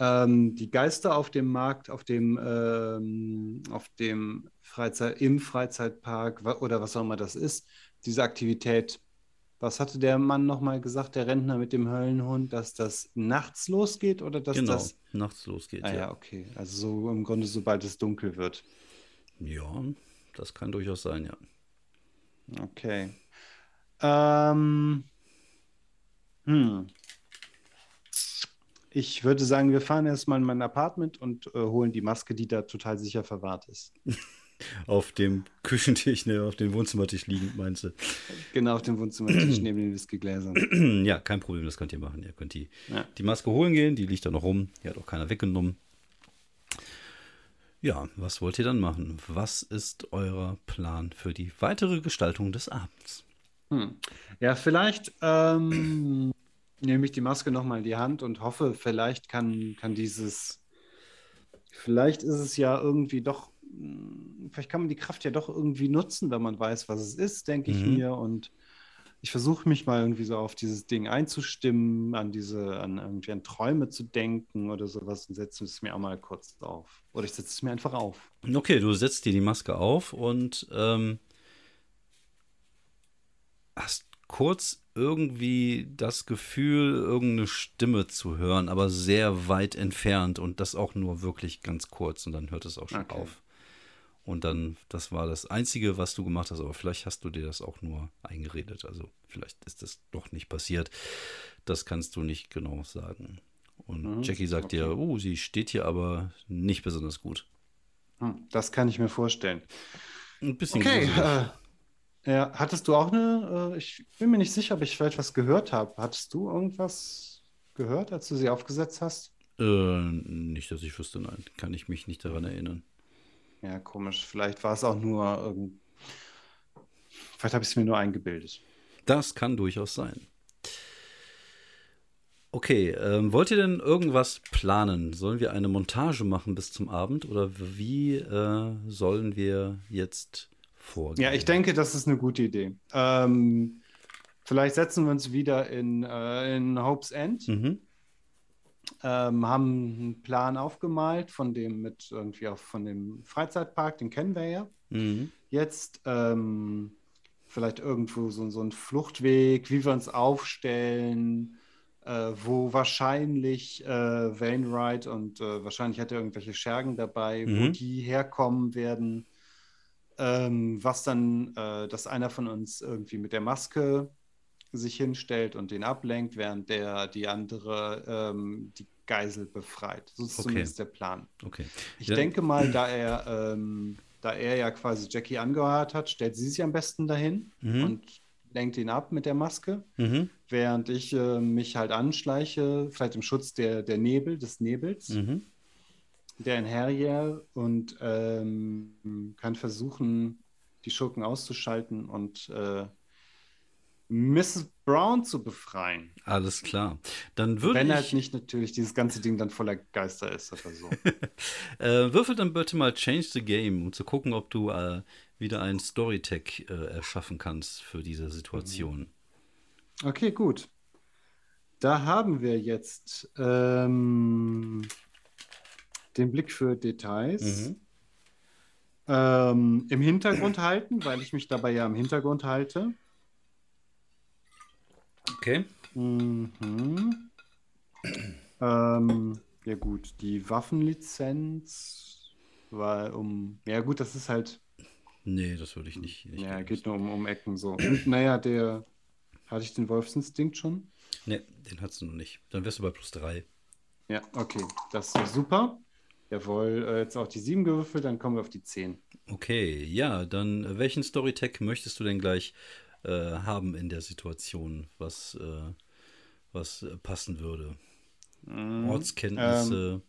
A: Ähm, die Geister auf dem Markt, auf dem, ähm, auf dem Freizeit, im Freizeitpark oder was auch immer das ist, diese Aktivität. Was hatte der Mann nochmal gesagt, der Rentner mit dem Höllenhund, dass das nachts losgeht oder dass
B: Genau,
A: das.
B: nachts losgeht.
A: Ah ja,
B: ja.
A: okay. Also so im Grunde, sobald es dunkel wird.
B: ja, das kann durchaus sein, ja.
A: Okay. Ähm, hm. Ich würde sagen, wir fahren erstmal in mein Apartment und äh, holen die Maske, die da total sicher verwahrt ist.
B: Auf dem Küchentisch, ne, auf dem Wohnzimmertisch liegend, meinst du?
A: Genau auf dem Wohnzimmertisch neben den Whiskygläsern.
B: ja, kein Problem, das könnt ihr machen. Ihr könnt die,
A: Ja.
B: die Maske holen gehen, die liegt da noch rum. Die hat auch keiner weggenommen. Ja, was wollt ihr dann machen? Was ist euer Plan für die weitere Gestaltung des Abends?
A: Hm. Ja, vielleicht ähm, nehme ich die Maske nochmal in die Hand und hoffe, vielleicht kann, kann dieses, vielleicht ist es ja irgendwie doch, hm, vielleicht kann man die Kraft ja doch irgendwie nutzen, wenn man weiß, was es ist, denke ich
B: Mhm.
A: mir. Und ich versuche mich mal irgendwie so auf dieses Ding einzustimmen, an diese, an irgendwie an Träume zu denken oder sowas und setze es mir auch mal kurz auf. Oder ich setze es mir einfach auf.
B: Okay, du setzt dir die Maske auf und ähm, hast kurz irgendwie das Gefühl, irgendeine Stimme zu hören, aber sehr weit entfernt und das auch nur wirklich ganz kurz und dann hört es auch schon
A: Okay.
B: auf. Und dann, das war das Einzige, was du gemacht hast, aber vielleicht hast du dir das auch nur eingeredet. Also vielleicht ist das doch nicht passiert. Das kannst du nicht genau sagen. Und
A: Mhm,
B: Jackie sagt dir,
A: okay.
B: oh, sie steht hier aber nicht besonders gut.
A: Hm, das kann ich mir vorstellen.
B: Ein bisschen
A: Okay,
B: gruselig.
A: äh, ja, hattest du auch eine, äh, ich bin mir nicht sicher, ob ich vielleicht was gehört habe. Hattest du irgendwas gehört, als du sie aufgesetzt hast?
B: Äh, nicht, dass ich wüsste, nein. Kann ich mich nicht daran erinnern.
A: Ja, komisch. Vielleicht war es auch nur irgend... Vielleicht habe ich es mir nur eingebildet.
B: Das kann durchaus sein. Okay, ähm, wollt ihr denn irgendwas planen? Sollen wir eine Montage machen bis zum Abend oder wie äh, sollen wir jetzt vorgehen?
A: Ja, ich denke, das ist eine gute Idee. Ähm, vielleicht setzen wir uns wieder in, äh, in Hope's End,
B: Mhm.
A: ähm, haben einen Plan aufgemalt von dem mit irgendwie auch von dem Freizeitpark, den kennen wir ja.
B: Mhm.
A: Jetzt ähm, vielleicht irgendwo so, so ein Fluchtweg, wie wir uns aufstellen, äh, wo wahrscheinlich äh, Wainwright und äh, wahrscheinlich hat er irgendwelche Schergen dabei, wo
B: Mhm.
A: die herkommen werden. Ähm, was dann, äh, dass einer von uns irgendwie mit der Maske sich hinstellt und den ablenkt, während der die andere ähm, die Geisel befreit. So ist
B: Okay.
A: zumindest der Plan.
B: Okay.
A: Ich
B: Ja.
A: denke mal, da er, ähm, da er ja quasi Jackie angehört hat, stellt sie sich am besten dahin
B: Mhm.
A: und lenkt ihn ab mit der Maske,
B: Mhm.
A: während ich äh, mich halt anschleiche, vielleicht im Schutz der, der Nebel, des Nebels,
B: Mhm.
A: Der in Harrier und ähm, kann versuchen, die Schurken auszuschalten und äh, Mrs. Brown zu befreien.
B: Alles klar. Dann würde
A: Wenn
B: ich...
A: halt nicht natürlich dieses ganze Ding dann voller Geister ist oder so.
B: äh, würfel dann bitte mal Change the Game, um zu gucken, ob du äh, wieder einen Storytech äh, erschaffen kannst für diese Situation.
A: Okay, gut. Da haben wir jetzt ähm, den Blick für Details.
B: Mhm.
A: Ähm, Im Hintergrund halten, weil ich mich dabei ja im Hintergrund halte.
B: Okay.
A: Mhm. ähm, ja gut, die Waffenlizenz war um. Ja gut, das ist halt.
B: Nee, das würde ich nicht. nicht
A: ja, geht nur um, um Ecken so. Und naja, der. Hatte ich den Wolfsinstinkt schon?
B: Nee, den hast du noch nicht. Dann wärst du bei plus drei.
A: Ja, okay. Das ist super. Jawohl, äh, jetzt auch die 7 gewürfelt, dann kommen wir auf die 10.
B: Okay, ja, dann äh, welchen Storytech möchtest du denn gleich äh, haben in der Situation, was, äh, was passen würde?
A: Mhm.
B: Ortskenntnisse,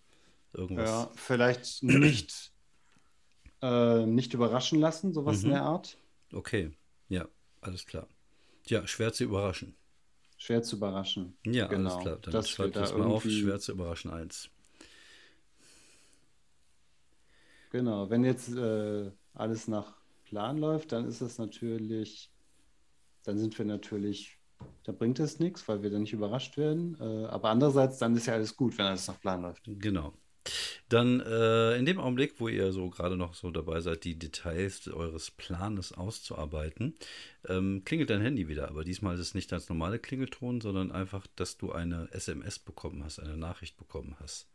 B: ähm, irgendwas.
A: Ja, vielleicht nicht, äh, nicht überraschen lassen, sowas
B: Mhm.
A: in der Art.
B: Okay, ja, alles klar. Ja, schwer zu überraschen.
A: Schwer zu überraschen.
B: Ja,
A: Genau,
B: alles klar. Dann
A: dass
B: schreib
A: wir da
B: das mal auf,
A: irgendwie-
B: schwer zu überraschen eins.
A: Genau, wenn jetzt äh, alles nach Plan läuft, dann ist es natürlich, dann sind wir natürlich, da bringt es nichts, weil wir dann nicht überrascht werden. Äh, aber andererseits, dann ist ja alles gut, wenn alles nach Plan läuft.
B: Genau. Dann äh, in dem Augenblick, wo ihr so gerade noch so dabei seid, die Details eures Planes auszuarbeiten, ähm, klingelt dein Handy wieder. Aber diesmal ist es nicht das normale Klingelton, sondern einfach, dass du eine SMS bekommen hast, eine Nachricht bekommen hast.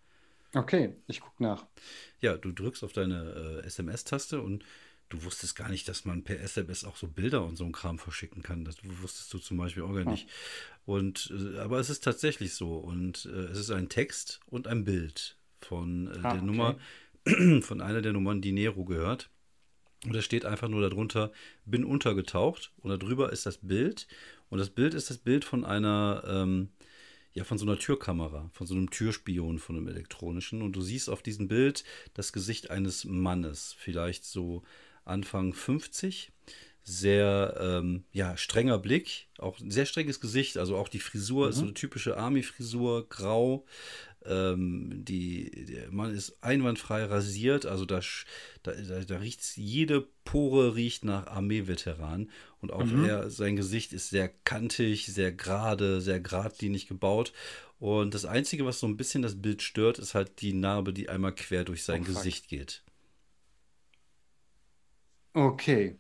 A: Okay, ich gucke nach.
B: Ja, du drückst auf deine äh, SMS-Taste und du wusstest gar nicht, dass man per SMS auch so Bilder und so ein Kram verschicken kann. Das wusstest du zum Beispiel auch gar nicht. Und, äh, aber es ist tatsächlich so. Und äh, es ist ein Text und ein Bild von äh,
A: Ah,
B: der
A: okay.
B: Nummer, von einer der Nummern, die Nero gehört. Und da steht einfach nur darunter, bin untergetaucht. Und darüber ist das Bild. Und das Bild ist das Bild von einer, ähm, ja, von so einer Türkamera, von so einem Türspion, von einem elektronischen. Und du siehst auf diesem Bild das Gesicht eines Mannes, vielleicht so Anfang 50. Sehr, ähm, ja, strenger Blick, auch ein sehr strenges Gesicht. Also auch die Frisur ist so eine typische Army-Frisur, grau. Ähm, die, der Mann ist einwandfrei rasiert, also da, da, da, riecht jede Pore riecht nach Armeeveteran und auch er, sein Gesicht ist sehr kantig, sehr gerade, sehr geradlinig gebaut. Und das Einzige, was so ein bisschen das Bild stört, ist halt die Narbe, die einmal quer durch sein
A: Oh, fuck.
B: Gesicht geht.
A: Okay.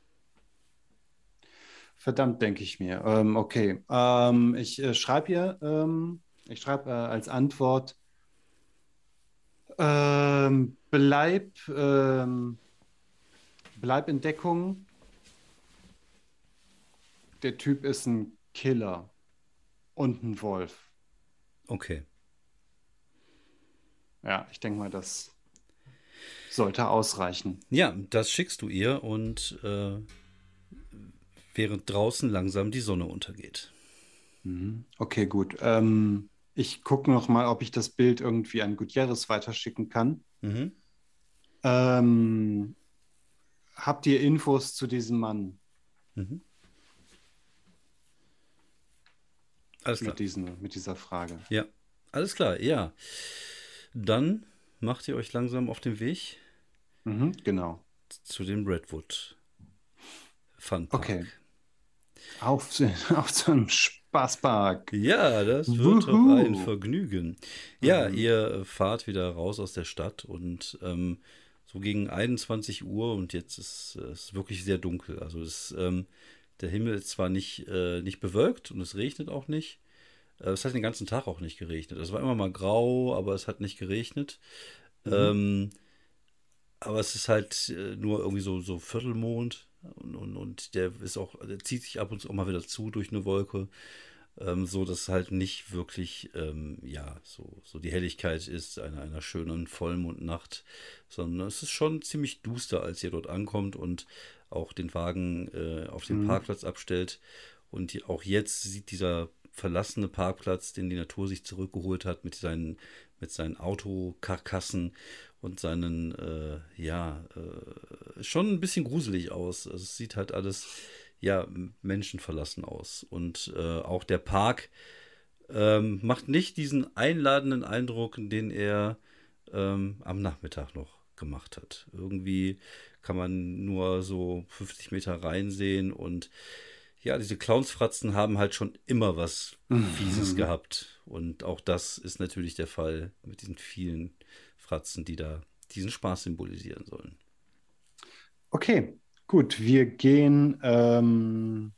A: Verdammt, denke ich mir. Ähm, okay. Ähm, ich äh, schreibe hier, ähm, ich schreibe äh, als Antwort, ähm, bleib, ähm, bleib in Deckung. Der Typ ist ein Killer und ein Wolf.
B: Okay.
A: Ja, ich denke mal, das sollte ausreichen.
B: Ja, das schickst du ihr und äh, während draußen langsam die Sonne untergeht.
A: Okay, gut. Ähm, ich gucke noch mal, ob ich das Bild irgendwie an Gutierrez weiterschicken kann.
B: Mhm.
A: Ähm, habt ihr Infos zu diesem Mann
B: Mhm. Alles klar.
A: mit, diesen, mit dieser Frage?
B: Ja, alles klar, ja. Dann macht ihr euch langsam auf den Weg
A: Mhm, genau.
B: zu dem Redwood Funpark.
A: Okay. Auf, auf zu einem Spaßpark.
B: Ja, das wird doch
A: Wuhu.
B: ein Vergnügen. Ja,
A: Mhm.
B: ihr fahrt wieder raus aus der Stadt und ähm, so gegen 21 Uhr und jetzt ist es wirklich sehr dunkel. Also es, ähm, der Himmel ist zwar nicht, äh, nicht bewölkt und es regnet auch nicht. Äh, es hat den ganzen Tag auch nicht geregnet. Es war immer mal grau, aber es hat nicht geregnet. Ähm, aber es ist halt äh, nur irgendwie so, so Viertelmond und, und, und der ist auch, der zieht sich ab und zu auch mal wieder zu durch eine Wolke ähm, so dass halt nicht wirklich ähm, ja so, so die Helligkeit ist einer, einer schönen Vollmondnacht, sondern es ist schon ziemlich duster, als ihr dort ankommt und auch den Wagen äh, auf dem Parkplatz abstellt. Und die, auch jetzt sieht dieser verlassene Parkplatz, den die Natur sich zurückgeholt hat, mit seinen, mit seinen Autokarkassen und seinen, äh, ja, äh, schon ein bisschen gruselig aus. Also es sieht halt alles ja, menschenverlassen aus. Und äh, auch der Park ähm, macht nicht diesen einladenden Eindruck, den er ähm, am Nachmittag noch gemacht hat. Irgendwie kann man nur so 50 Meter reinsehen und ja, diese Clownsfratzen haben halt schon immer was Fieses gehabt. Und auch das ist natürlich der Fall mit diesen vielen Fratzen, die da diesen Spaß symbolisieren sollen.
A: Okay, gut. Wir gehen ähm,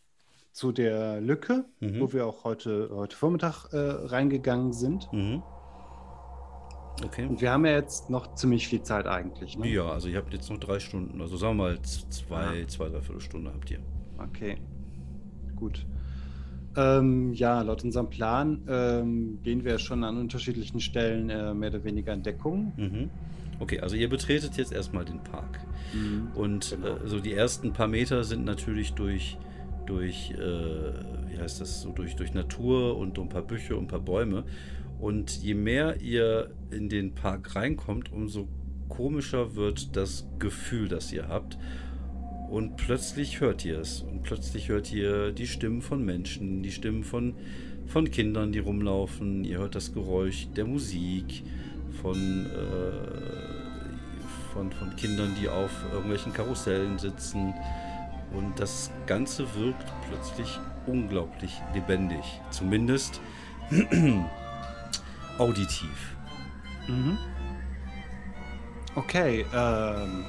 A: zu der Lücke, mhm. wo wir auch heute, heute Vormittag äh, reingegangen sind. Mhm. Okay. Und wir haben ja jetzt noch ziemlich viel Zeit eigentlich.
B: Ne? Ja, also ihr habt jetzt noch drei Stunden. Also sagen wir mal zwei, ja. zwei, dreiviertel Stunde habt ihr.
A: Okay. Gut. Ähm, ja, laut unserem Plan ähm, gehen wir schon an unterschiedlichen Stellen äh, mehr oder weniger in Deckung.
B: Mhm. Okay, also ihr betretet jetzt erstmal den Park. Mhm, und genau. äh, so die ersten paar Meter sind natürlich durch, durch äh, wie heißt das, so durch, durch Natur und ein paar Büsche und ein paar Bäume. Und je mehr ihr in den Park reinkommt, umso komischer wird das Gefühl, das ihr habt. Und plötzlich hört ihr es. Und plötzlich hört ihr die Stimmen von Menschen, die Stimmen von, von Kindern, die rumlaufen. Ihr hört das Geräusch der Musik, von, äh, von, von Kindern, die auf irgendwelchen Karussellen sitzen. Und das Ganze wirkt plötzlich unglaublich lebendig. Zumindest auditiv. Mhm.
A: Okay, ähm,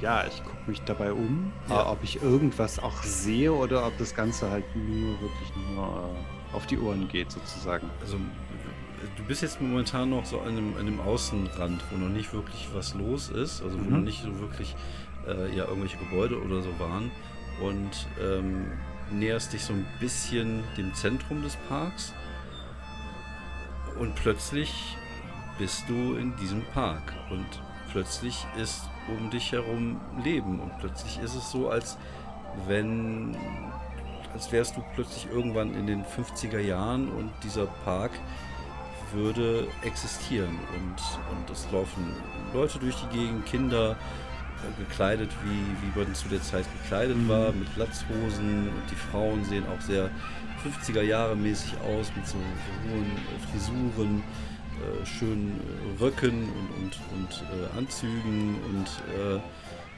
A: ja, ich gucke mich dabei um, ja. ob ich irgendwas auch sehe oder ob das Ganze halt nur wirklich nur äh, auf die Ohren geht, sozusagen.
B: Also, du bist jetzt momentan noch so an einem, an einem Außenrand, wo noch nicht wirklich was los ist, also wo mhm. noch nicht so wirklich äh, ja, irgendwelche Gebäude oder so waren und ähm, näherst dich so ein bisschen dem Zentrum des Parks und plötzlich bist du in diesem Park und plötzlich ist um dich herum Leben. Und plötzlich ist es so, als wenn, als wärst du plötzlich irgendwann in den 50er Jahren und dieser Park würde existieren. Und, und es laufen Leute durch die Gegend, Kinder äh, gekleidet, wie, wie man zu der Zeit gekleidet mhm. war, mit Latzhosen. Und die Frauen sehen auch sehr 50er Jahre mäßig aus mit so, hohen äh, Frisuren, äh, schönen äh, Röcken und, und, und äh, Anzügen und äh,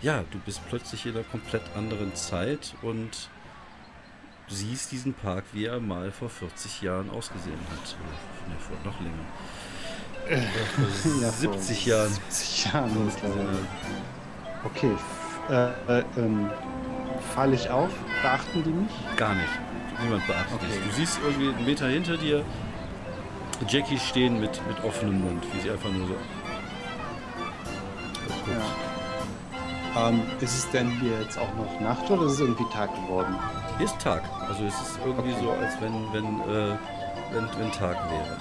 B: ja, du bist plötzlich in einer komplett anderen Zeit und siehst diesen Park, wie er mal vor 40 Jahren ausgesehen hat. Ne, vor noch länger. Äh, ja, 70 Jahren.
A: 70 Jahren. Okay. Äh, ähm, falle ich auf? Beachten die mich?
B: Gar nicht. Niemand beachtet okay. dich. Du siehst irgendwie einen Meter hinter dir Jackie stehen mit, mit offenem Mund, wie sie einfach nur so.
A: Ja. Ähm, ist es denn hier jetzt auch noch Nacht oder ist es irgendwie Tag geworden?
B: Hier ist Tag. Also es ist irgendwie okay. so, als wenn, wenn, äh, wenn, wenn Tag wäre.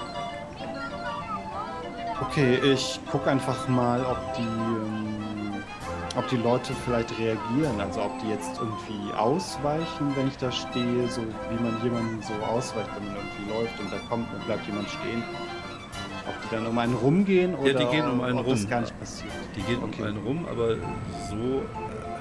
A: Okay, ich gucke einfach mal, ob die. Ähm ob die Leute vielleicht reagieren, also ob die jetzt irgendwie ausweichen, wenn ich da stehe, so wie man jemanden so ausweicht, wenn man irgendwie läuft und da kommt und bleibt jemand stehen. Ob die dann um einen rumgehen oder
B: ja, die gehen um einen
A: ob
B: rum.
A: das gar nicht passiert.
B: Die gehen okay. um einen rum, aber so,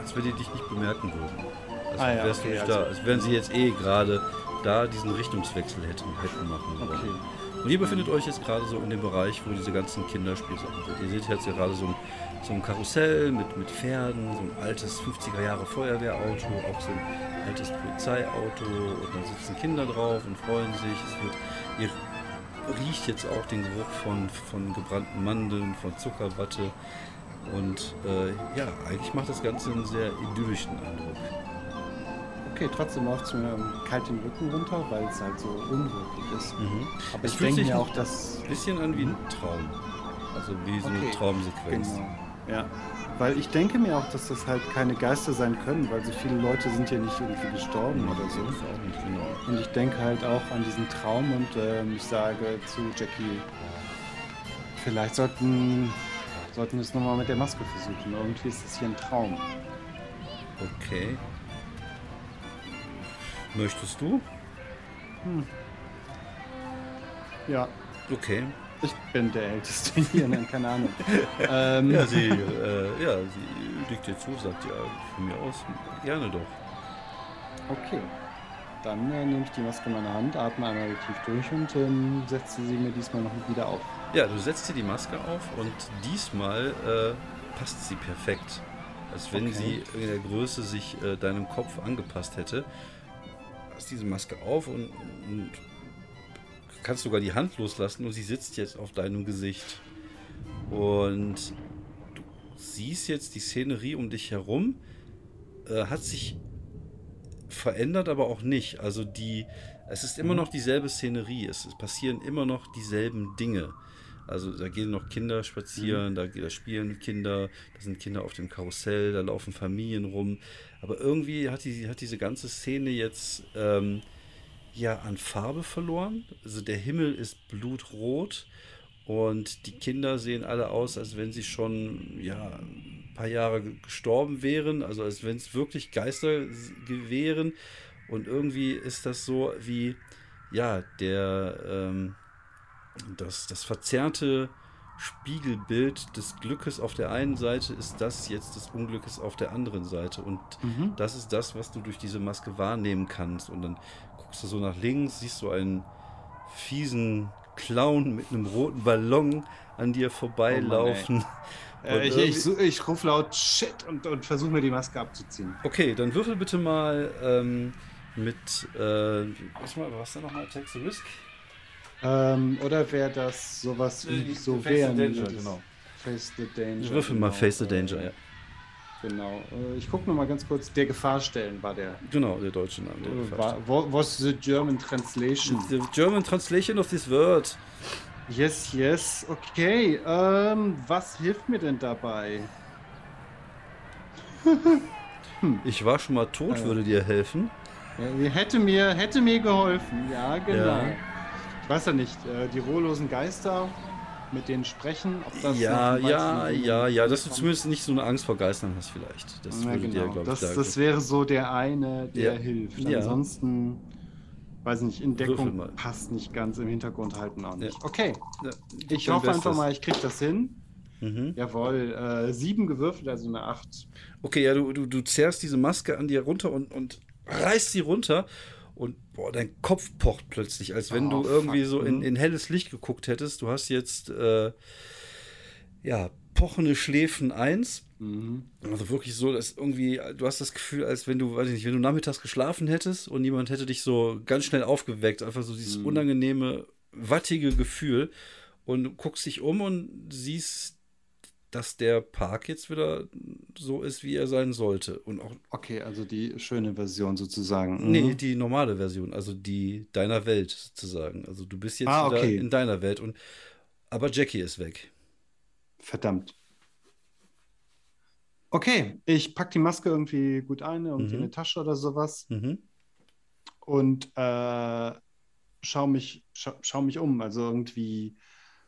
B: als wenn die dich nicht bemerken würden. Als ah, ja, wärst okay, du nicht also da. Als wären sie jetzt eh gerade da diesen Richtungswechsel hätten, hätten machen wollen. Okay. Und ihr befindet euch jetzt gerade so in dem Bereich, wo diese ganzen Kinderspielsachen sind. Ihr seht jetzt gerade so ein so ein Karussell mit, mit Pferden, so ein altes 50er Jahre Feuerwehrauto, auch so ein altes Polizeiauto und dann sitzen Kinder drauf und freuen sich. Es wird, ihr riecht jetzt auch den Geruch von, von gebrannten Mandeln, von Zuckerwatte und äh, ja, eigentlich macht das Ganze einen sehr idyllischen Eindruck.
A: Okay, trotzdem läuft es mir kalt den Rücken runter, weil es halt so unwirklich ist. Mhm.
B: Aber ich denke mir auch, dass... Ein bisschen an wie ein Traum. Also wie so okay. eine Traumsequenz. Genau.
A: Ja, weil ich denke mir auch, dass das halt keine Geister sein können, weil so viele Leute sind ja nicht irgendwie gestorben oder so. Auch nicht, genau. Und ich denke halt auch an diesen Traum und ähm, ich sage zu Jackie, vielleicht sollten, sollten wir es nochmal mit der Maske versuchen. Irgendwie ist das hier ein Traum.
B: Okay. Möchtest du? Hm.
A: Ja.
B: Okay.
A: Ich bin der Älteste hier, nein, keine Ahnung.
B: ähm, ja, sie, äh, ja, sie legt dir zu, sagt ja, von mir aus, gerne doch.
A: Okay. Dann äh, nehme ich die Maske in meine Hand, atme einmal tief durch und ähm, setze sie mir diesmal noch wieder auf.
B: Ja, du setzt dir die Maske auf und diesmal äh, passt sie perfekt. Als wenn okay. sie in der Größe sich äh, deinem Kopf angepasst hätte. Du hast diese Maske auf und, und kannst sogar die Hand loslassen und sie sitzt jetzt auf deinem Gesicht. Und du siehst jetzt die Szenerie um dich herum, äh, hat sich verändert, aber auch nicht. Also die, es ist immer mhm. noch dieselbe Szenerie, es, es passieren immer noch dieselben Dinge. Also da gehen noch Kinder spazieren, mhm. da, da, spielen Kinder, da sind Kinder auf dem Karussell, da laufen Familien rum. Aber irgendwie hat, die, hat diese ganze Szene jetzt ähm, ja an Farbe verloren. Also der Himmel ist blutrot und die Kinder sehen alle aus, als wenn sie schon ja ein paar Jahre gestorben wären, also als wenn es wirklich Geister wären. Und irgendwie ist das so wie ja der ähm, das, das verzerrte Spiegelbild des Glückes auf der einen Seite ist das jetzt des Unglückes auf der anderen Seite. Und mhm. das ist das, was du durch diese Maske wahrnehmen kannst. Und dann guckst du so nach links, siehst du einen fiesen Clown mit einem roten Ballon an dir vorbeilaufen.
A: Oh Mann, äh, ich, ich, ich rufe laut Shit und, und versuche mir die Maske abzuziehen.
B: Okay, dann würfel bitte mal ähm, mit. Äh, was, mal, was da nochmal? Text Risk?
A: Ähm, oder wäre das sowas äh, wie so
B: Face the Danger,
A: genau. Face the Danger.
B: Würfel genau. mal Face the Danger, ja.
A: Genau. Äh, ich gucke nochmal ganz kurz. Der Gefahrstellen war der.
B: Genau, der deutsche Name.
A: Der war, was the German translation?
B: The German translation of this word.
A: Yes, yes. Okay. Ähm, was hilft mir denn dabei?
B: hm. Ich war schon mal tot, äh. würde dir helfen.
A: Ja, hätte mir, hätte mir geholfen. Ja, genau. Ja. Ich weiß ja nicht, äh, die rohlosen Geister, mit denen sprechen,
B: ob das Ja, ja, ja, ja, dass du zumindest nicht so eine Angst vor Geistern hast vielleicht.
A: Das ja, würde genau. dir, glaube ich, das, das wäre so der eine, der ja. hilft. Ja. Ansonsten, weiß nicht, in Deckung passt nicht ganz, im Hintergrund halten auch nicht. Okay, ich hoffe einfach mal, ich kriege das hin. Mhm. Jawohl, äh, sieben gewürfelt, also eine acht.
B: Okay, ja, du, du, du zerrst diese Maske an dir runter und, und reißt sie runter und boah, dein Kopf pocht plötzlich, als wenn oh, du irgendwie fuck. so in, mhm. in, helles Licht geguckt hättest. Du hast jetzt äh, ja pochende Schläfen 1. Mhm. Also wirklich so, dass irgendwie, du hast das Gefühl, als wenn du, weiß ich nicht, wenn du nachmittags geschlafen hättest und jemand hätte dich so ganz schnell aufgeweckt. Einfach so dieses mhm. unangenehme, wattige Gefühl. Und du guckst dich um und siehst dass der Park jetzt wieder so ist, wie er sein sollte. Und auch
A: okay, also die schöne Version sozusagen.
B: Mhm. Nee, die normale Version, also die deiner Welt sozusagen. Also du bist jetzt ah, okay. in deiner Welt und aber Jackie ist weg.
A: Verdammt. Okay, ich packe die Maske irgendwie gut ein, irgendwie mhm. in eine Tasche oder sowas. Mhm. Und äh, schau mich, schau, schau mich um. Also irgendwie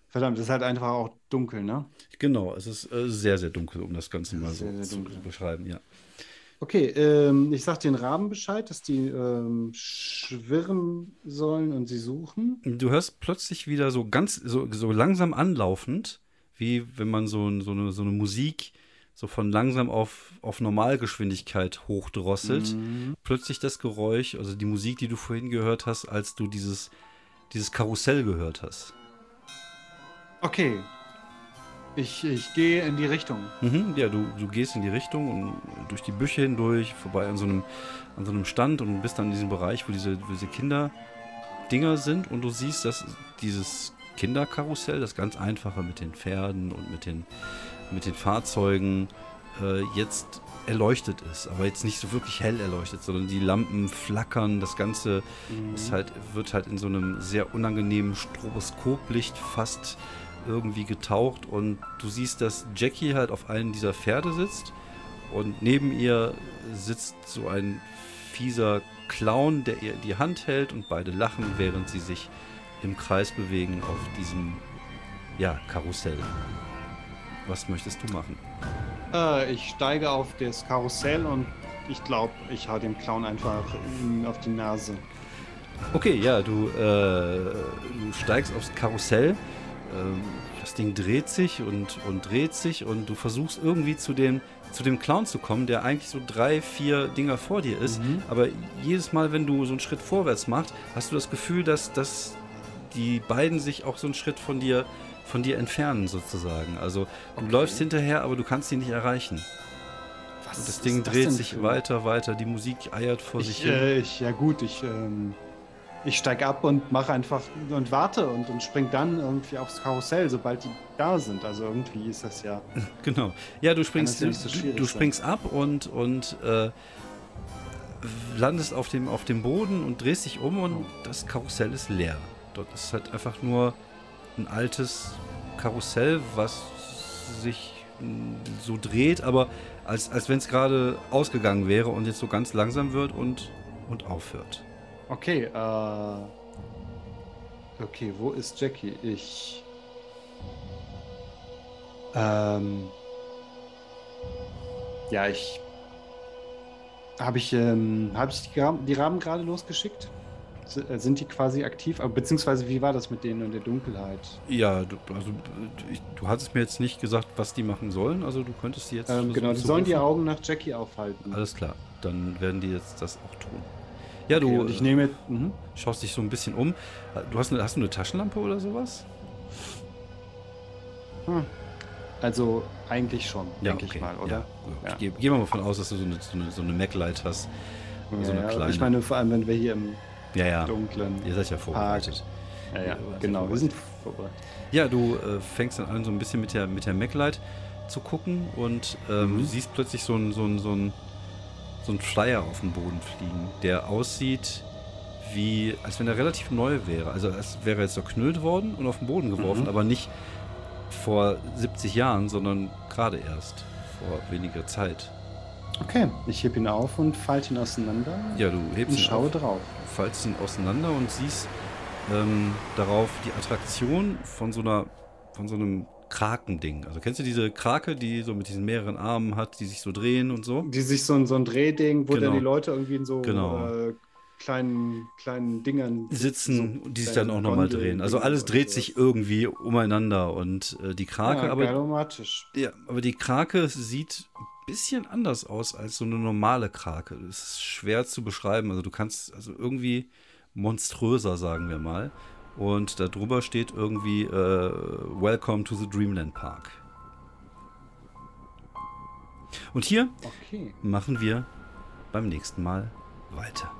A: Verdammt, es ist halt einfach auch dunkel, ne?
B: Genau, es ist äh, sehr, sehr dunkel, um das Ganze mal sehr, so sehr zu, beschreiben, ja.
A: Okay, ähm, ich sag den Raben Bescheid, dass die ähm, schwirren sollen und sie suchen.
B: Du hörst plötzlich wieder so ganz, so, so langsam anlaufend, wie wenn man so, so, eine, so eine Musik so von langsam auf, auf Normalgeschwindigkeit hochdrosselt. Mhm. Plötzlich das Geräusch, also die Musik, die du vorhin gehört hast, als du dieses, dieses Karussell gehört hast.
A: Okay. Ich, ich gehe in die Richtung.
B: Mhm, ja, du, du gehst in die Richtung und durch die Büsche hindurch, vorbei an so einem, an so einem Stand und bist dann in diesem Bereich, wo diese, wo diese Kinderdinger sind und du siehst, dass dieses Kinderkarussell, das ganz einfache mit den Pferden und mit den, mit den Fahrzeugen, äh, jetzt erleuchtet ist, aber jetzt nicht so wirklich hell erleuchtet, sondern die Lampen flackern, das Ganze mhm. ist halt, wird halt in so einem sehr unangenehmen Stroboskoplicht fast irgendwie getaucht und du siehst, dass Jackie halt auf einem dieser Pferde sitzt und neben ihr sitzt so ein fieser Clown, der ihr die Hand hält und beide lachen, während sie sich im Kreis bewegen auf diesem ja, Karussell. Was möchtest du machen?
A: Äh, ich steige auf das Karussell und ich glaube, ich hau dem Clown einfach auf die Nase.
B: Okay, ja, du, äh, du steigst aufs Karussell das Ding dreht sich und, und dreht sich und du versuchst irgendwie zu dem, zu dem Clown zu kommen, der eigentlich so drei, vier Dinger vor dir ist. Mhm. Aber jedes Mal, wenn du so einen Schritt vorwärts machst, hast du das Gefühl, dass, dass die beiden sich auch so einen Schritt von dir, von dir entfernen, sozusagen. Also du okay. läufst hinterher, aber du kannst sie nicht erreichen. Was und das Ding dreht sich weiter, weiter, die Musik eiert vor
A: ich,
B: sich
A: hin. Äh, ich, ja gut, ich ähm, ich steige ab und mache einfach und warte und, und spring dann irgendwie aufs Karussell, sobald die da sind. Also irgendwie ist das ja.
B: Genau. Ja, du springst, du, so du, springst ab und, und äh, landest auf dem, auf dem Boden und drehst dich um und das Karussell ist leer. Dort ist halt einfach nur ein altes Karussell, was sich so dreht, aber als, als wenn es gerade ausgegangen wäre und jetzt so ganz langsam wird und, und aufhört.
A: Okay, äh. Okay, wo ist Jackie? Ich. Ähm. Ja, ich. Habe ich, ähm, hab ich die, Rahmen, die Rahmen gerade losgeschickt? Äh, sind die quasi aktiv? beziehungsweise, wie war das mit denen in der Dunkelheit?
B: Ja, du, also, ich, du hattest mir jetzt nicht gesagt, was die machen sollen. Also, du könntest die jetzt.
A: Ähm, genau, die sollen die Augen nach Jackie aufhalten.
B: Alles klar. Dann werden die jetzt das auch tun. Ja, du
A: okay, ich nehme,
B: mhm. schaust dich so ein bisschen um. Du hast eine, hast du eine Taschenlampe oder sowas?
A: Hm. Also eigentlich schon, ja, denke okay. ich mal, oder? Ja,
B: ja. Ich gehe geh mal davon aus, dass du so eine, so eine, so eine Mac-Light hast.
A: Ja, so eine kleine. Ich meine, vor allem, wenn wir hier im dunklen
B: Ihr seid ja vorbereitet.
A: Ja, ja, genau, wir sind vorbereitet.
B: Ja, du äh, fängst dann an, so ein bisschen mit der, mit der Mac-Light zu gucken und ähm, mhm. siehst plötzlich so ein, so ein, so ein so ein Flyer auf dem Boden fliegen, der aussieht wie, als wenn er relativ neu wäre. Also es wäre jetzt zerknüllt worden und auf den Boden geworfen, mhm. aber nicht vor 70 Jahren, sondern gerade erst vor weniger Zeit.
A: Okay, ich heb ihn auf und falte ihn auseinander.
B: Ja, du hebst
A: und ihn schaue auf, drauf.
B: Faltest ihn auseinander und siehst ähm, darauf die Attraktion von so einer, von so einem Krakending. Also kennst du diese Krake, die so mit diesen mehreren Armen hat, die sich so drehen und so?
A: Die sich so ein, so ein Drehding, wo
B: genau.
A: dann die Leute irgendwie in so
B: genau.
A: äh, kleinen, kleinen Dingern
B: sitzen, so die sich dann auch nochmal drehen. Also alles dreht sich irgendwie umeinander und äh, die Krake, ja,
A: aber,
B: ja, aber die Krake sieht ein bisschen anders aus als so eine normale Krake. Das ist schwer zu beschreiben. Also du kannst also irgendwie monströser, sagen wir mal. Und darüber steht irgendwie äh, Welcome to the Dreamland Park. Und hier okay. machen wir beim nächsten Mal weiter.